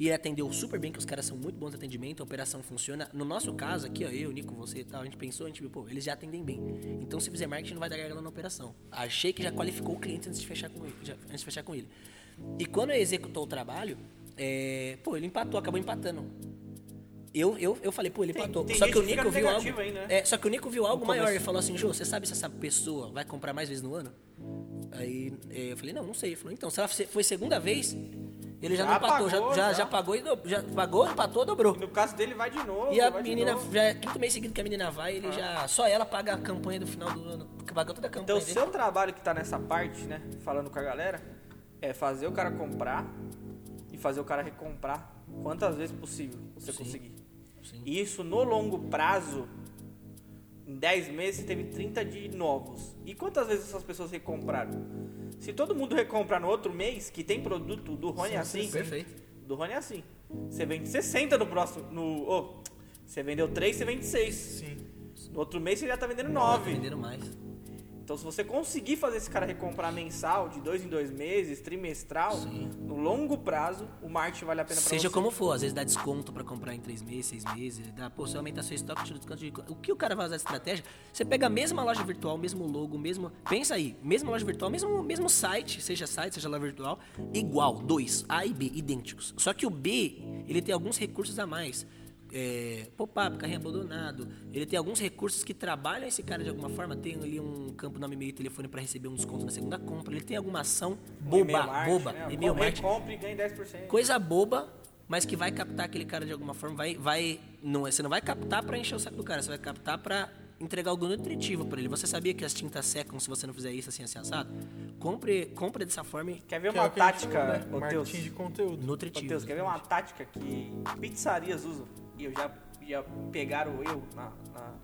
e ele atendeu super bem, que os caras são muito bons de atendimento, a operação funciona. No nosso caso aqui, ó, eu, Nico, você e tal, a gente pensou, a gente viu, pô, eles já atendem bem. Então se fizer marketing não vai dar gargalo na operação. Achei que já qualificou o cliente antes de fechar com ele. já- antes de fechar com ele. E quando executou o trabalho, é, pô, ele empatou, acabou empatando. Eu, eu, eu falei, pô, ele Tem- empatou. tem Só que o Nico viu algo. ainda, né? É, só que o Nico viu algo maior. começo. Ele falou assim, Jô, você sabe se essa pessoa vai comprar mais vezes no ano? Aí é, eu falei, não, não sei. Ele falou, então, se ela foi segunda vez, ele já, Já não empatou. já, pagou, já, já. já pagou e do- já pagou, empatou, dobrou. No caso dele, vai de novo. E a menina, já é quinto mês seguido que a menina vai, ele já. Só ela paga a campanha do final do ano. Paga toda a campanha Então, o seu trabalho que tá nessa parte, né? Falando com a galera, é fazer o cara comprar e fazer o cara recomprar quantas vezes possível você Sim. conseguir. Sim. E isso no longo prazo, em 10 meses, você teve 30 de novos. E quantas vezes essas pessoas recompraram? Se todo mundo recomprar no outro mês, que tem produto do Rony assim, Perfeito. do Rony é assim. Você vende 60 no próximo. No, ô, você vendeu 3, você vende 6. Sim. No outro mês você já tá vendendo Tá 9. vendendo mais. Então, se você conseguir fazer esse cara recomprar mensal, de dois em dois meses, trimestral, Sim. no longo prazo, o marketing vale a pena pra Seja você. como for, às vezes dá desconto pra comprar em três meses, seis meses, dá, pô, você aumenta seu estoque, tira desconto de... O que o cara vai usar de estratégia? Você pega a mesma loja virtual, mesmo logo, mesmo... Pensa aí, mesma loja virtual, mesmo, mesmo site, seja site, seja loja virtual, igual, dois, A e B, idênticos. Só que o B, ele tem alguns recursos a mais. É, pop-up, carrinho abandonado. Ele tem alguns recursos que trabalham esse cara de alguma forma. Tem ali um campo nome, e-mail e telefone para receber um desconto na segunda compra. Ele tem alguma ação boba, marketing, boba, né? e-mail marketing Recompre e ganhe 10%. coisa boba, mas que vai captar aquele cara de alguma forma, vai, vai, não, você não vai captar pra encher o saco do cara, você vai captar pra entregar algo nutritivo pra ele. Você sabia que as tintas secam se você não fizer isso assim, assim assado? Compre, compre dessa forma e Quer ver Que é uma que tática, falou, né? Marketing de conteúdo. Nutritivo. Teus, quer ver uma tática que pizzarias usam? E eu já, já pegaram eu na, na-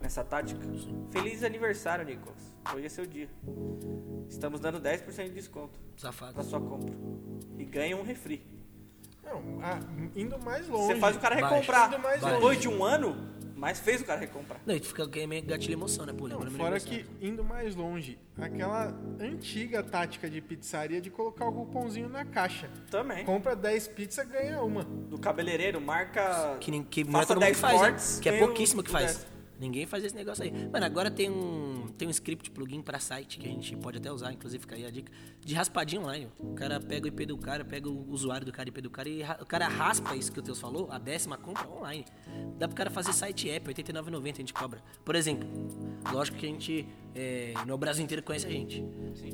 nessa tática. Feliz aniversário, Nicolas. Hoje é seu dia. Estamos dando 10% de desconto na Safado. sua compra. E ganha um refri. Não, ah, indo mais longe. Você faz o cara Baixo. recomprar. Indo mais Depois longe. de um ano, mas fez o cara recomprar. Não, e fica meio gatilho emoção, né? Pô, Não, fora que, aniversário. indo mais longe, aquela antiga tática de pizzaria de colocar o cupomzinho na caixa. Também. Compra 10 pizzas, ganha uma. Do cabeleireiro, marca. Que, nem- que não é Faça todo mundo 10 que faz, cortes, Que é pouquíssimo que faz. 10. Ninguém faz esse negócio aí. Mano, agora tem um, tem um script plugin pra site que a gente pode até usar, inclusive fica aí a dica, de raspadinha online. O cara pega o IP do cara, pega o usuário do cara, IP do cara e o cara raspa isso que o Teus falou, a décima compra online. Dá pro cara fazer site app, R$ 89,90 a gente cobra. Por exemplo, lógico que a gente, é, no Brasil inteiro conhece a gente.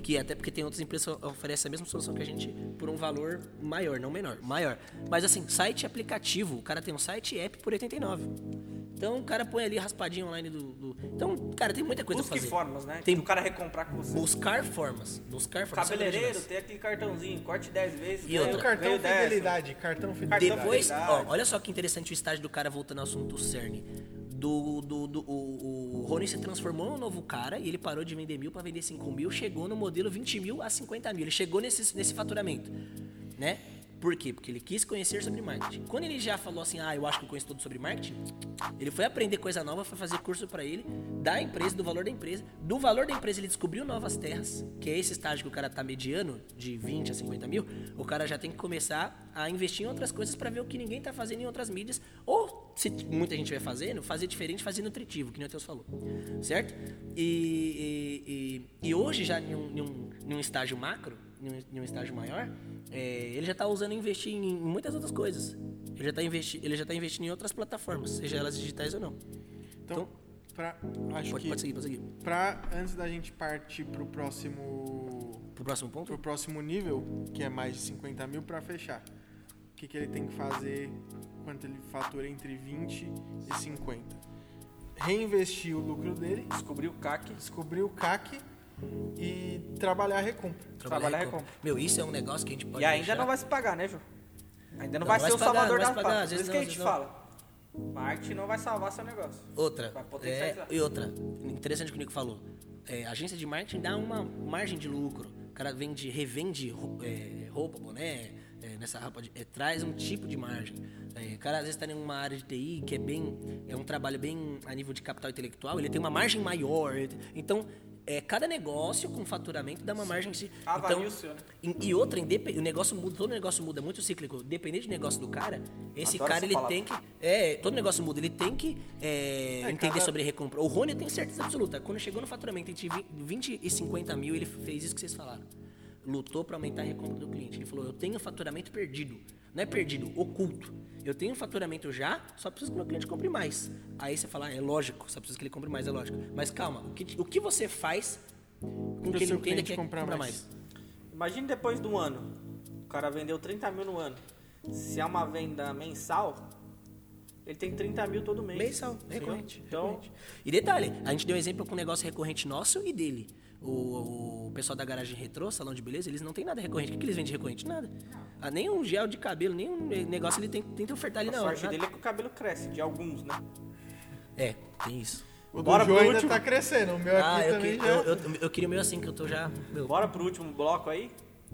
Que até porque tem outras empresas que oferecem a mesma solução que a gente por um valor maior, não menor, maior. Mas assim, site aplicativo, o cara tem um site app por 89. Então o cara põe ali raspadinho online do. do- Então, cara, tem muita coisa Busque pra fazer. formas, né? Tem Do cara recomprar com você. buscar formas. Buscar formas. Cabeleireiro, é tem aquele cartãozinho, corte 10 vezes. E ganha- outra? O cartão o fidelidade, cartão fidelidade. Depois, ó, olha só que interessante o estágio do cara voltando ao assunto CERN. Do, do, do- o, o Rony se transformou num novo cara e ele parou de vender mil para vender 5 mil, chegou no modelo 20 mil a 50 mil. Ele chegou nesse, nesse faturamento, né? Por quê? Porque ele quis conhecer sobre marketing. Quando ele já falou assim, ah, eu acho que eu conheço tudo sobre marketing, ele foi aprender coisa nova, foi fazer curso para ele, da empresa, do valor da empresa. Do valor da empresa, ele descobriu novas terras, que é esse estágio que o cara tá mediano, de 20 a 50 mil. O cara já tem que começar a investir em outras coisas para ver o que ninguém tá fazendo em outras mídias. Ou, se muita gente vai fazendo, fazer diferente, fazer nutritivo, que nem o Teus falou. Certo? E, e, e- e hoje, já em um, em um- em um estágio macro, em um, estágio maior, é, ele já está usando e investir em, muitas outras coisas. Ele já está investi ele já tá investindo em outras plataformas, seja elas digitais ou não. Então, pra, acho Pode, que pode seguir, pode seguir. pra, antes da gente partir pro próximo, Pro próximo ponto? pro próximo nível, que é mais de 50 mil, pra fechar. O que, que ele tem que fazer quanto ele fatura entre 20 e 50? Reinvestir o lucro dele, Descobriu o CAC. descobrir o CAC e trabalhar a recompra. Trabalhar e é compra. Meu, isso é um negócio que a gente pode E ainda deixar- não vai se pagar, né, Ju? Ainda não, Não vai vai ser o pagar, salvador não da pagar, Por isso vezes que a não, gente fala. Marketing não vai salvar seu negócio. Outra. Vai potencializar. É, e outra. Interessante o que o Nico falou. É, a agência de marketing dá uma margem de lucro. O cara vende, revende é, roupa, boné, é, nessa roupa de- é, traz um tipo de margem. É, o cara às vezes está em uma área de TI que é bem. É um trabalho bem a nível de capital intelectual, ele tem uma margem maior. Então, é, cada negócio com faturamento dá uma margem de. Avalia então, né? e, e outra, o negócio muda, todo negócio muda, é muito cíclico. Dependente do negócio do cara, esse Adoro cara ele palavra. tem que. É, todo negócio muda, ele tem que é, É, entender cada- sobre recompra. O Rony eu tenho certeza absoluta. Quando chegou no faturamento entre 20 e 50 mil, ele fez isso que vocês falaram. Lutou para aumentar a recompra do cliente. Ele falou: eu tenho faturamento perdido. Não é perdido, oculto. Eu tenho faturamento já, só preciso que meu cliente compre mais. Aí você fala, ah, é lógico, só preciso que ele compre mais, é lógico. Mas calma, o que, o que você faz com que ele entenda que é comprar comprar mais. mais? Imagine depois do ano. O cara vendeu 30 mil no ano. Se é uma venda mensal, ele tem 30 mil todo mês. Mensal, recorrente. Então, recorrente. E detalhe, a gente deu um exemplo com um negócio recorrente nosso e dele. O, o pessoal da garagem retrô, salão de beleza, eles não tem nada recorrente. O que, que eles vendem de recorrente? Nada. Ah, nem um gel de cabelo, nem um negócio ele tem, tenta ofertar ali a na hora. sorte nada. dele é que o cabelo cresce, de alguns, né? É, tem isso. O do Bora pro ainda último. tá crescendo, o meu Ah, aqui eu, também que- já. eu, eu, eu queria o meu assim, que eu tô já. meu, Bora pro último bloco aí.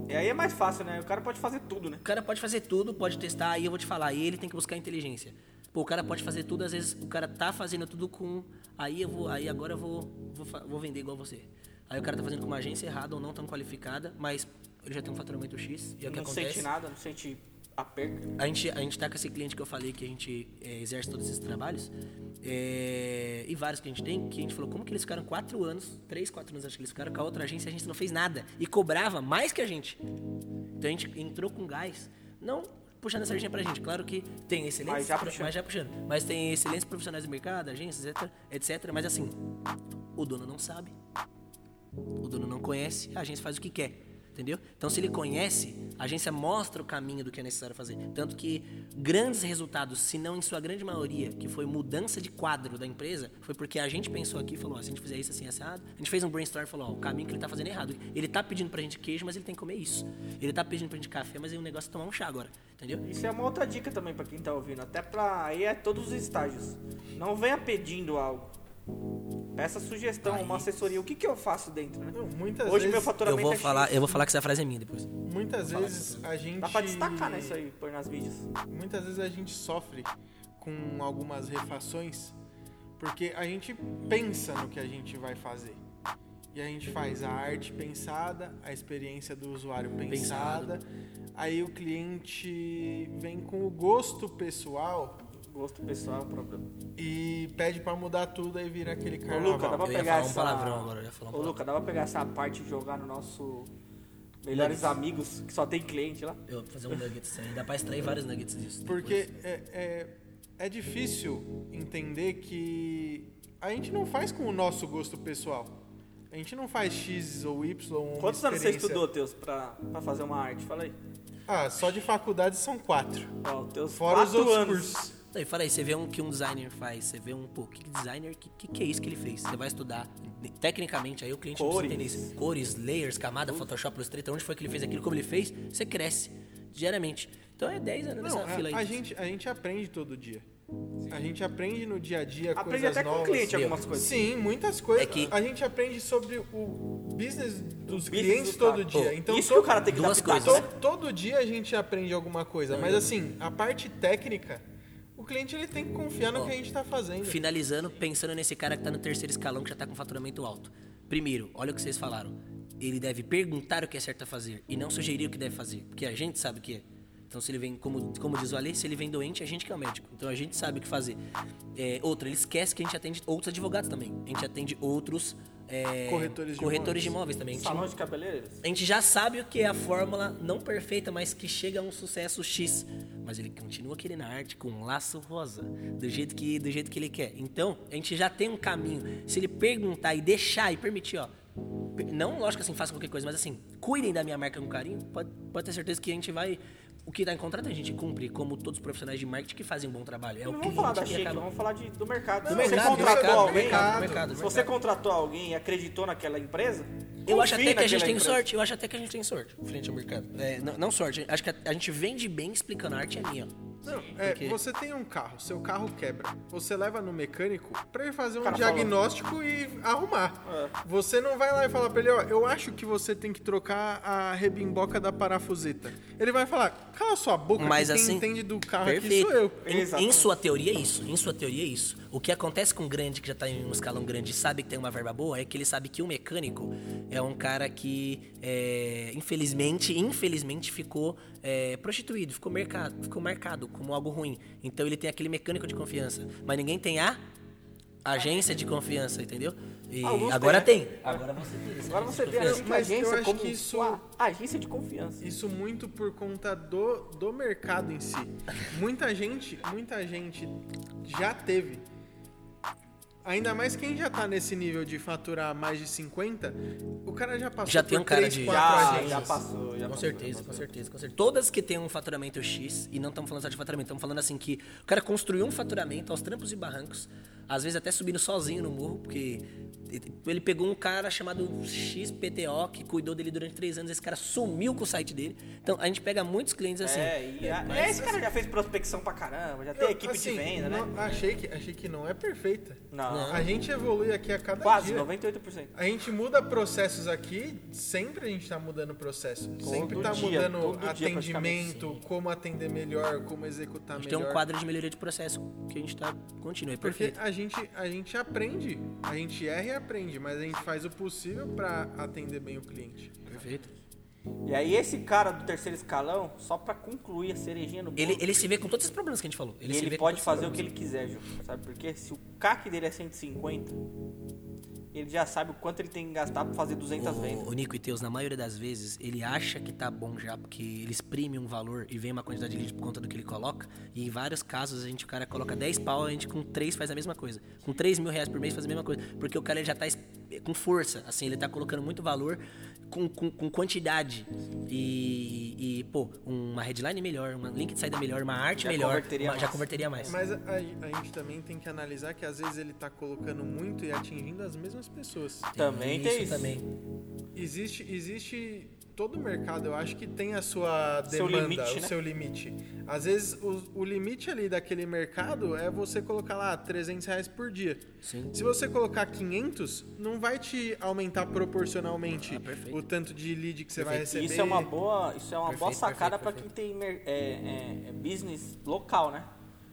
E aí é mais fácil, né? O cara pode fazer tudo, né? O cara pode fazer tudo, pode testar, aí eu vou te falar, aí ele tem que buscar inteligência. Pô, o cara pode fazer tudo, às vezes o cara tá fazendo tudo com. Aí eu vou, aí agora eu vou, vou, vou vender igual você. Aí o cara tá fazendo com uma agência errada ou não tão qualificada, mas ele já tem um faturamento X, e é o que não acontece. sente nada, não sente a perca. A gente, a gente tá com esse cliente que eu falei que a gente é, exerce todos esses trabalhos. é, e vários que a gente tem, que a gente falou, como que eles ficaram quatro anos, três, quatro anos, acho que eles ficaram com a outra agência e a gente não fez nada. E cobrava mais que a gente. Então a gente entrou com gás. Não puxando a sardinha pra gente. Claro que tem excelentes, Mas já puxando. mas já puxando. Mas tem excelentes profissionais do mercado, agências, etc, etc. Mas assim, o dono não sabe. O dono não conhece, a agência faz o que quer. Entendeu? Então, se ele conhece, a agência mostra o caminho do que é necessário fazer. Tanto que grandes resultados, se não em sua grande maioria, que foi mudança de quadro da empresa, foi porque a gente pensou aqui e falou: ó, se a gente fizer isso assim, assado, a gente fez um brainstorm e falou: ó, o caminho que ele tá fazendo é errado. Ele tá pedindo pra gente queijo, mas ele tem que comer isso. Ele tá pedindo pra gente café, mas o negócio é tomar um chá agora. Entendeu? Isso é uma outra dica também pra quem tá ouvindo. Até pra. Aí é todos os estágios. Não venha pedindo algo. Peça sugestão, uma assessoria. O que, que eu faço dentro, né? Não, muitas Hoje vezes, meu Eu faturamento vou é falar, X. eu vou falar que essa frase é minha depois. muitas vezes a gente. Dá pra destacar, né? Isso aí, pôr nas vídeos. Muitas vezes a gente sofre com algumas refações porque a gente pensa no que a gente vai fazer. E a gente faz a arte pensada, a experiência do usuário pensada. Aí o cliente vem com o gosto pessoal Gosto pessoal é um problema. e pede pra mudar tudo aí vira aquele Luca, carnaval. dá pra Eu ia pegar essa. palavrão agora, eu ia falar um Ô, Luca, dá pra pegar essa parte e jogar no nosso Melhores Amigos, que só tem cliente lá? Eu vou fazer um nuggets aí. Dá pra extrair vários nuggets disso. Porque é, é, é difícil entender que a gente não faz com o nosso gosto pessoal. A gente não faz X ou Y. Quantos anos você estudou, Teus, pra, pra fazer uma arte? Fala aí. Ah, só de faculdade são quatro. Ó, teus Fora os outros anos. cursos. Fala aí, você vê um que um designer faz, você vê um, pô, que designer, que, que, que é isso que ele fez? Você vai estudar tecnicamente, aí o cliente Cores. entender isso. Cores, layers, camada, Photoshop, Illustrator, onde foi que ele fez aquilo, como ele fez, você cresce diariamente. Então é 10 anos Não, nessa fila aí. a, gente, a gente aprende todo dia. A gente aprende no dia a dia Aprende coisas até com o cliente algumas coisas. Sim, muitas coisas. É que- A gente aprende sobre o business dos business clientes do todo dia. Pô, Então, Isso que todo- o cara tem que dar duas pitaco, coisas, né? To- todo dia a gente aprende alguma coisa, mas assim, a parte técnica, cliente ele tem que confiar no Ó, que a gente está fazendo. Finalizando, pensando nesse cara que tá no terceiro escalão, que já tá com faturamento alto. Primeiro, olha o que vocês falaram. Ele deve perguntar o que é certo a fazer e não sugerir o que deve fazer, porque a gente sabe o que é. Então, se ele vem, como, como diz o Ale, se ele vem doente, a gente que é o médico. Então, a gente sabe o que fazer. É, outra, ele esquece que a gente atende outros advogados também. A gente atende outros é, Corretores de corretores de imóveis também. Gente, Salão de cabeleireiros. a gente já sabe o que é a fórmula não perfeita, mas que chega a um sucesso X. Mas ele continua querendo a arte com um laço rosa, do jeito que, do jeito que ele quer. Então, a gente já tem um caminho. Se ele perguntar e deixar e permitir, ó. Não, lógico assim, faça qualquer coisa, mas assim, cuidem da minha marca com carinho. Pode, pode ter certeza que a gente vai. O que tá em contrato a gente cumpre, como todos os profissionais de marketing que fazem um bom trabalho. É não o vamos falar da Shake, acaba- vamos falar de, do mercado. Do mercado, você contratou mercado, do alguém, mercado, do mercado, do se você contratou alguém e acreditou naquela empresa, Eu acho até que a gente tem empresa. sorte. Eu acho até que a gente tem sorte frente ao mercado. É, não, não sorte. Acho que a, a gente vende bem explicando a arte é minha. Não, é, Porque- você tem um carro, seu carro quebra. Você leva no mecânico pra ele fazer um cara diagnóstico e arrumar. É. Você não vai lá e falar pra ele, ó, eu acho que você tem que trocar a rebimboca da parafuseta. Ele vai falar, cala sua boca, Mas que quem assim, entende do carro Perfeito. aqui sou eu. Em- Em, sua teoria é isso. Em sua teoria é isso. O que acontece com o grande que já tá em um escalão grande e sabe que tem uma verba boa é que ele sabe que o mecânico é um cara que é, infelizmente, infelizmente ficou é, prostituído, ficou mercado, ficou marcado como algo ruim. Então ele tem aquele mecânico de confiança, mas ninguém tem a agência de confiança, entendeu? E Alguns agora têm, tem. Agora você tem. essa Agora você de vê a Agência acho como que isso- uma agência de confiança. Isso muito por conta do, do mercado em si. Muita gente, muita gente já teve. Ainda mais quem já tá nesse nível de faturar mais de 50, o cara já passou Já tem um cara 3, de- 4 Já, agências. já passou. Já Com passou, certeza, já com passou. certeza, com certeza. Todas que têm um faturamento X, e não estamos falando só de faturamento, estamos falando assim que o cara construiu um faturamento aos trampos e barrancos, às vezes até subindo sozinho no morro, porque ele pegou um cara chamado XPTO, que cuidou dele durante três anos, esse cara sumiu com o site dele. Então a gente pega muitos clientes assim. É, e a- Mas, esse cara já fez prospecção pra caramba, já tem Eu, equipe assim, de venda, não- né? Achei que, achei que não é perfeita. Não, A gente evolui aqui a cada quase, dia. 98%. A gente muda processos aqui, sempre a gente tá mudando processo. sempre tá dia, mudando todo dia, atendimento, como atender melhor, como executar A gente melhor. tem um quadro de melhoria de processo que a gente tá continua, é Porque perfeito. a gente, a gente aprende, a gente erra e aprende, mas a gente faz o possível para atender bem o cliente. Perfeito. E aí esse cara do terceiro escalão, só pra concluir a cerejinha no bolo, Ele, ele se vê com todos esses problemas que a gente falou. ele, se vê com pode fazer o que ele quiser, Ju. Sabe por quê? Se o CAC dele é 150, ele já sabe o quanto ele tem que gastar pra fazer 200 vendas. O, o Nico e Teus, na maioria das vezes, ele acha que tá bom já, porque ele exprime um valor e vem uma quantidade de lead por conta do que ele coloca. E em vários casos, a gente, o cara coloca 10 pau, a gente com 3 faz a mesma coisa. Com 3 mil reais por mês faz a mesma coisa. Porque o cara ele já tá com força, assim, ele tá colocando muito valor com, com, com quantidade. E, e, pô, uma headline melhor, uma link de saída melhor, uma arte Já melhor, converteria uma- já converteria mais. Mas a, a gente também tem que analisar que às vezes ele tá colocando muito e atingindo as mesmas pessoas. Também tem isso. também. Existe, existe todo mercado, eu acho que tem a sua Seu demanda, limite, o né? seu limite. Às vezes o, o limite ali daquele mercado é você colocar lá 300 reais por dia. Sim. Se você colocar 500, não vai te aumentar proporcionalmente Ah, o tanto de lead que você vai Perfeito. receber. Isso é uma boa, isso é uma boa Perfeito, sacada pra perfeito, quem tem é, é- é business local, né?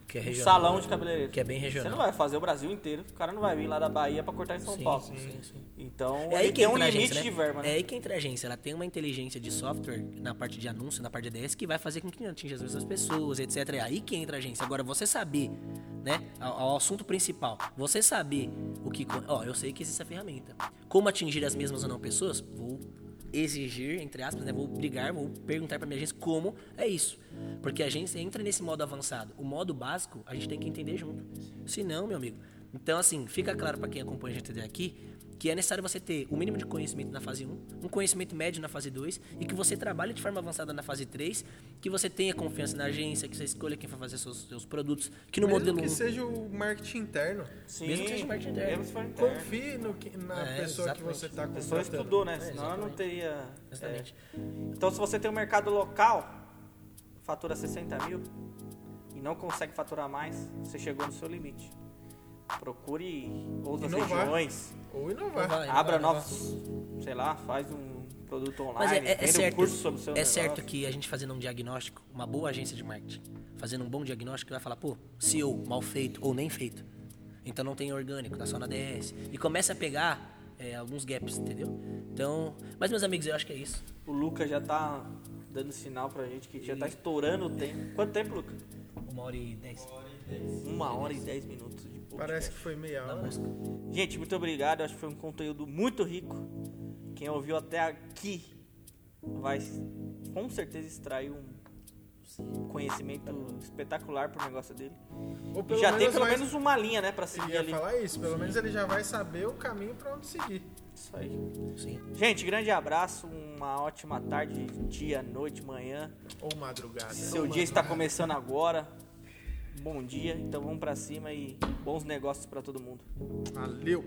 Que é Um regional. salão de cabeleireiro. Que é bem Você regional. não vai fazer o Brasil inteiro. O cara não vai vir lá da Bahia pra cortar em São Sim, Paulo. sim, sim, sim. Então, É aí que tem um limite agência, né? de verba, né? É aí que entra a agência. Ela tem uma inteligência de software na parte de anúncio, na parte de ADS, que vai fazer com que atinja as mesmas pessoas, etc. É aí que entra a agência. Agora, você saber, né, ao, ao assunto principal, você saber o que... Ó, eu sei que existe essa ferramenta. Como atingir as mesmas ou não pessoas? Vou exigir, entre aspas, né, vou brigar, vou perguntar pra minha agência como é isso. Porque a agência entra nesse modo avançado. O modo básico, a gente tem que entender junto. Se não, meu amigo... Então, assim, fica claro pra quem acompanha a gente até aqui que é necessário você ter o mínimo de conhecimento na fase 1, um conhecimento médio na fase 2 e que você trabalhe de forma avançada na fase 3, que você tenha confiança na agência, que você escolha quem vai fazer seus, seus produtos, que no Mesmo modelo que seja o marketing interno. Sim, mesmo que seja marketing interno. interno. Confie no que- na É, pessoa que exatamente. você está A pessoa contratando. estudou, né? É, Senão ela não teria. Exatamente. é. Então, se você tem um mercado local, fatura 60 mil e não consegue faturar mais, você chegou no seu limite. Procure outras Inovar. regiões, Ou inovar. Vai, vai, abra vai. novos, sei lá, faz um produto online, Mas é, é- é certo, um curso sobre o seu é negócio. certo que a gente fazendo um diagnóstico, uma boa agência de marketing, fazendo um bom diagnóstico, vai falar, pô, CEO, mal feito ou nem feito. Então não tem orgânico, tá só na DS. E começa a pegar é, alguns gaps, entendeu? Então, mas meus amigos, eu acho que é isso. O Lucas já tá dando sinal pra gente que já tá estourando o tempo. Quanto tempo, Lucas? Uma hora e dez. Uma hora e dez minutos de. Parece que foi meia hora. música. Gente, muito obrigado. Acho que foi um conteúdo muito rico. Quem ouviu até aqui vai com certeza extrair um conhecimento espetacular pro negócio dele. Ou E já tem pelo vai- menos uma linha, né, pra Eu seguir ia ali. falar isso, pelo menos ele já vai saber o caminho para onde seguir. Isso aí. Sim. Gente, grande abraço, uma ótima tarde, dia, noite, manhã. Ou madrugada. Seu dia está começando agora bom dia. Então vamos para cima e bons negócios para todo mundo. Valeu.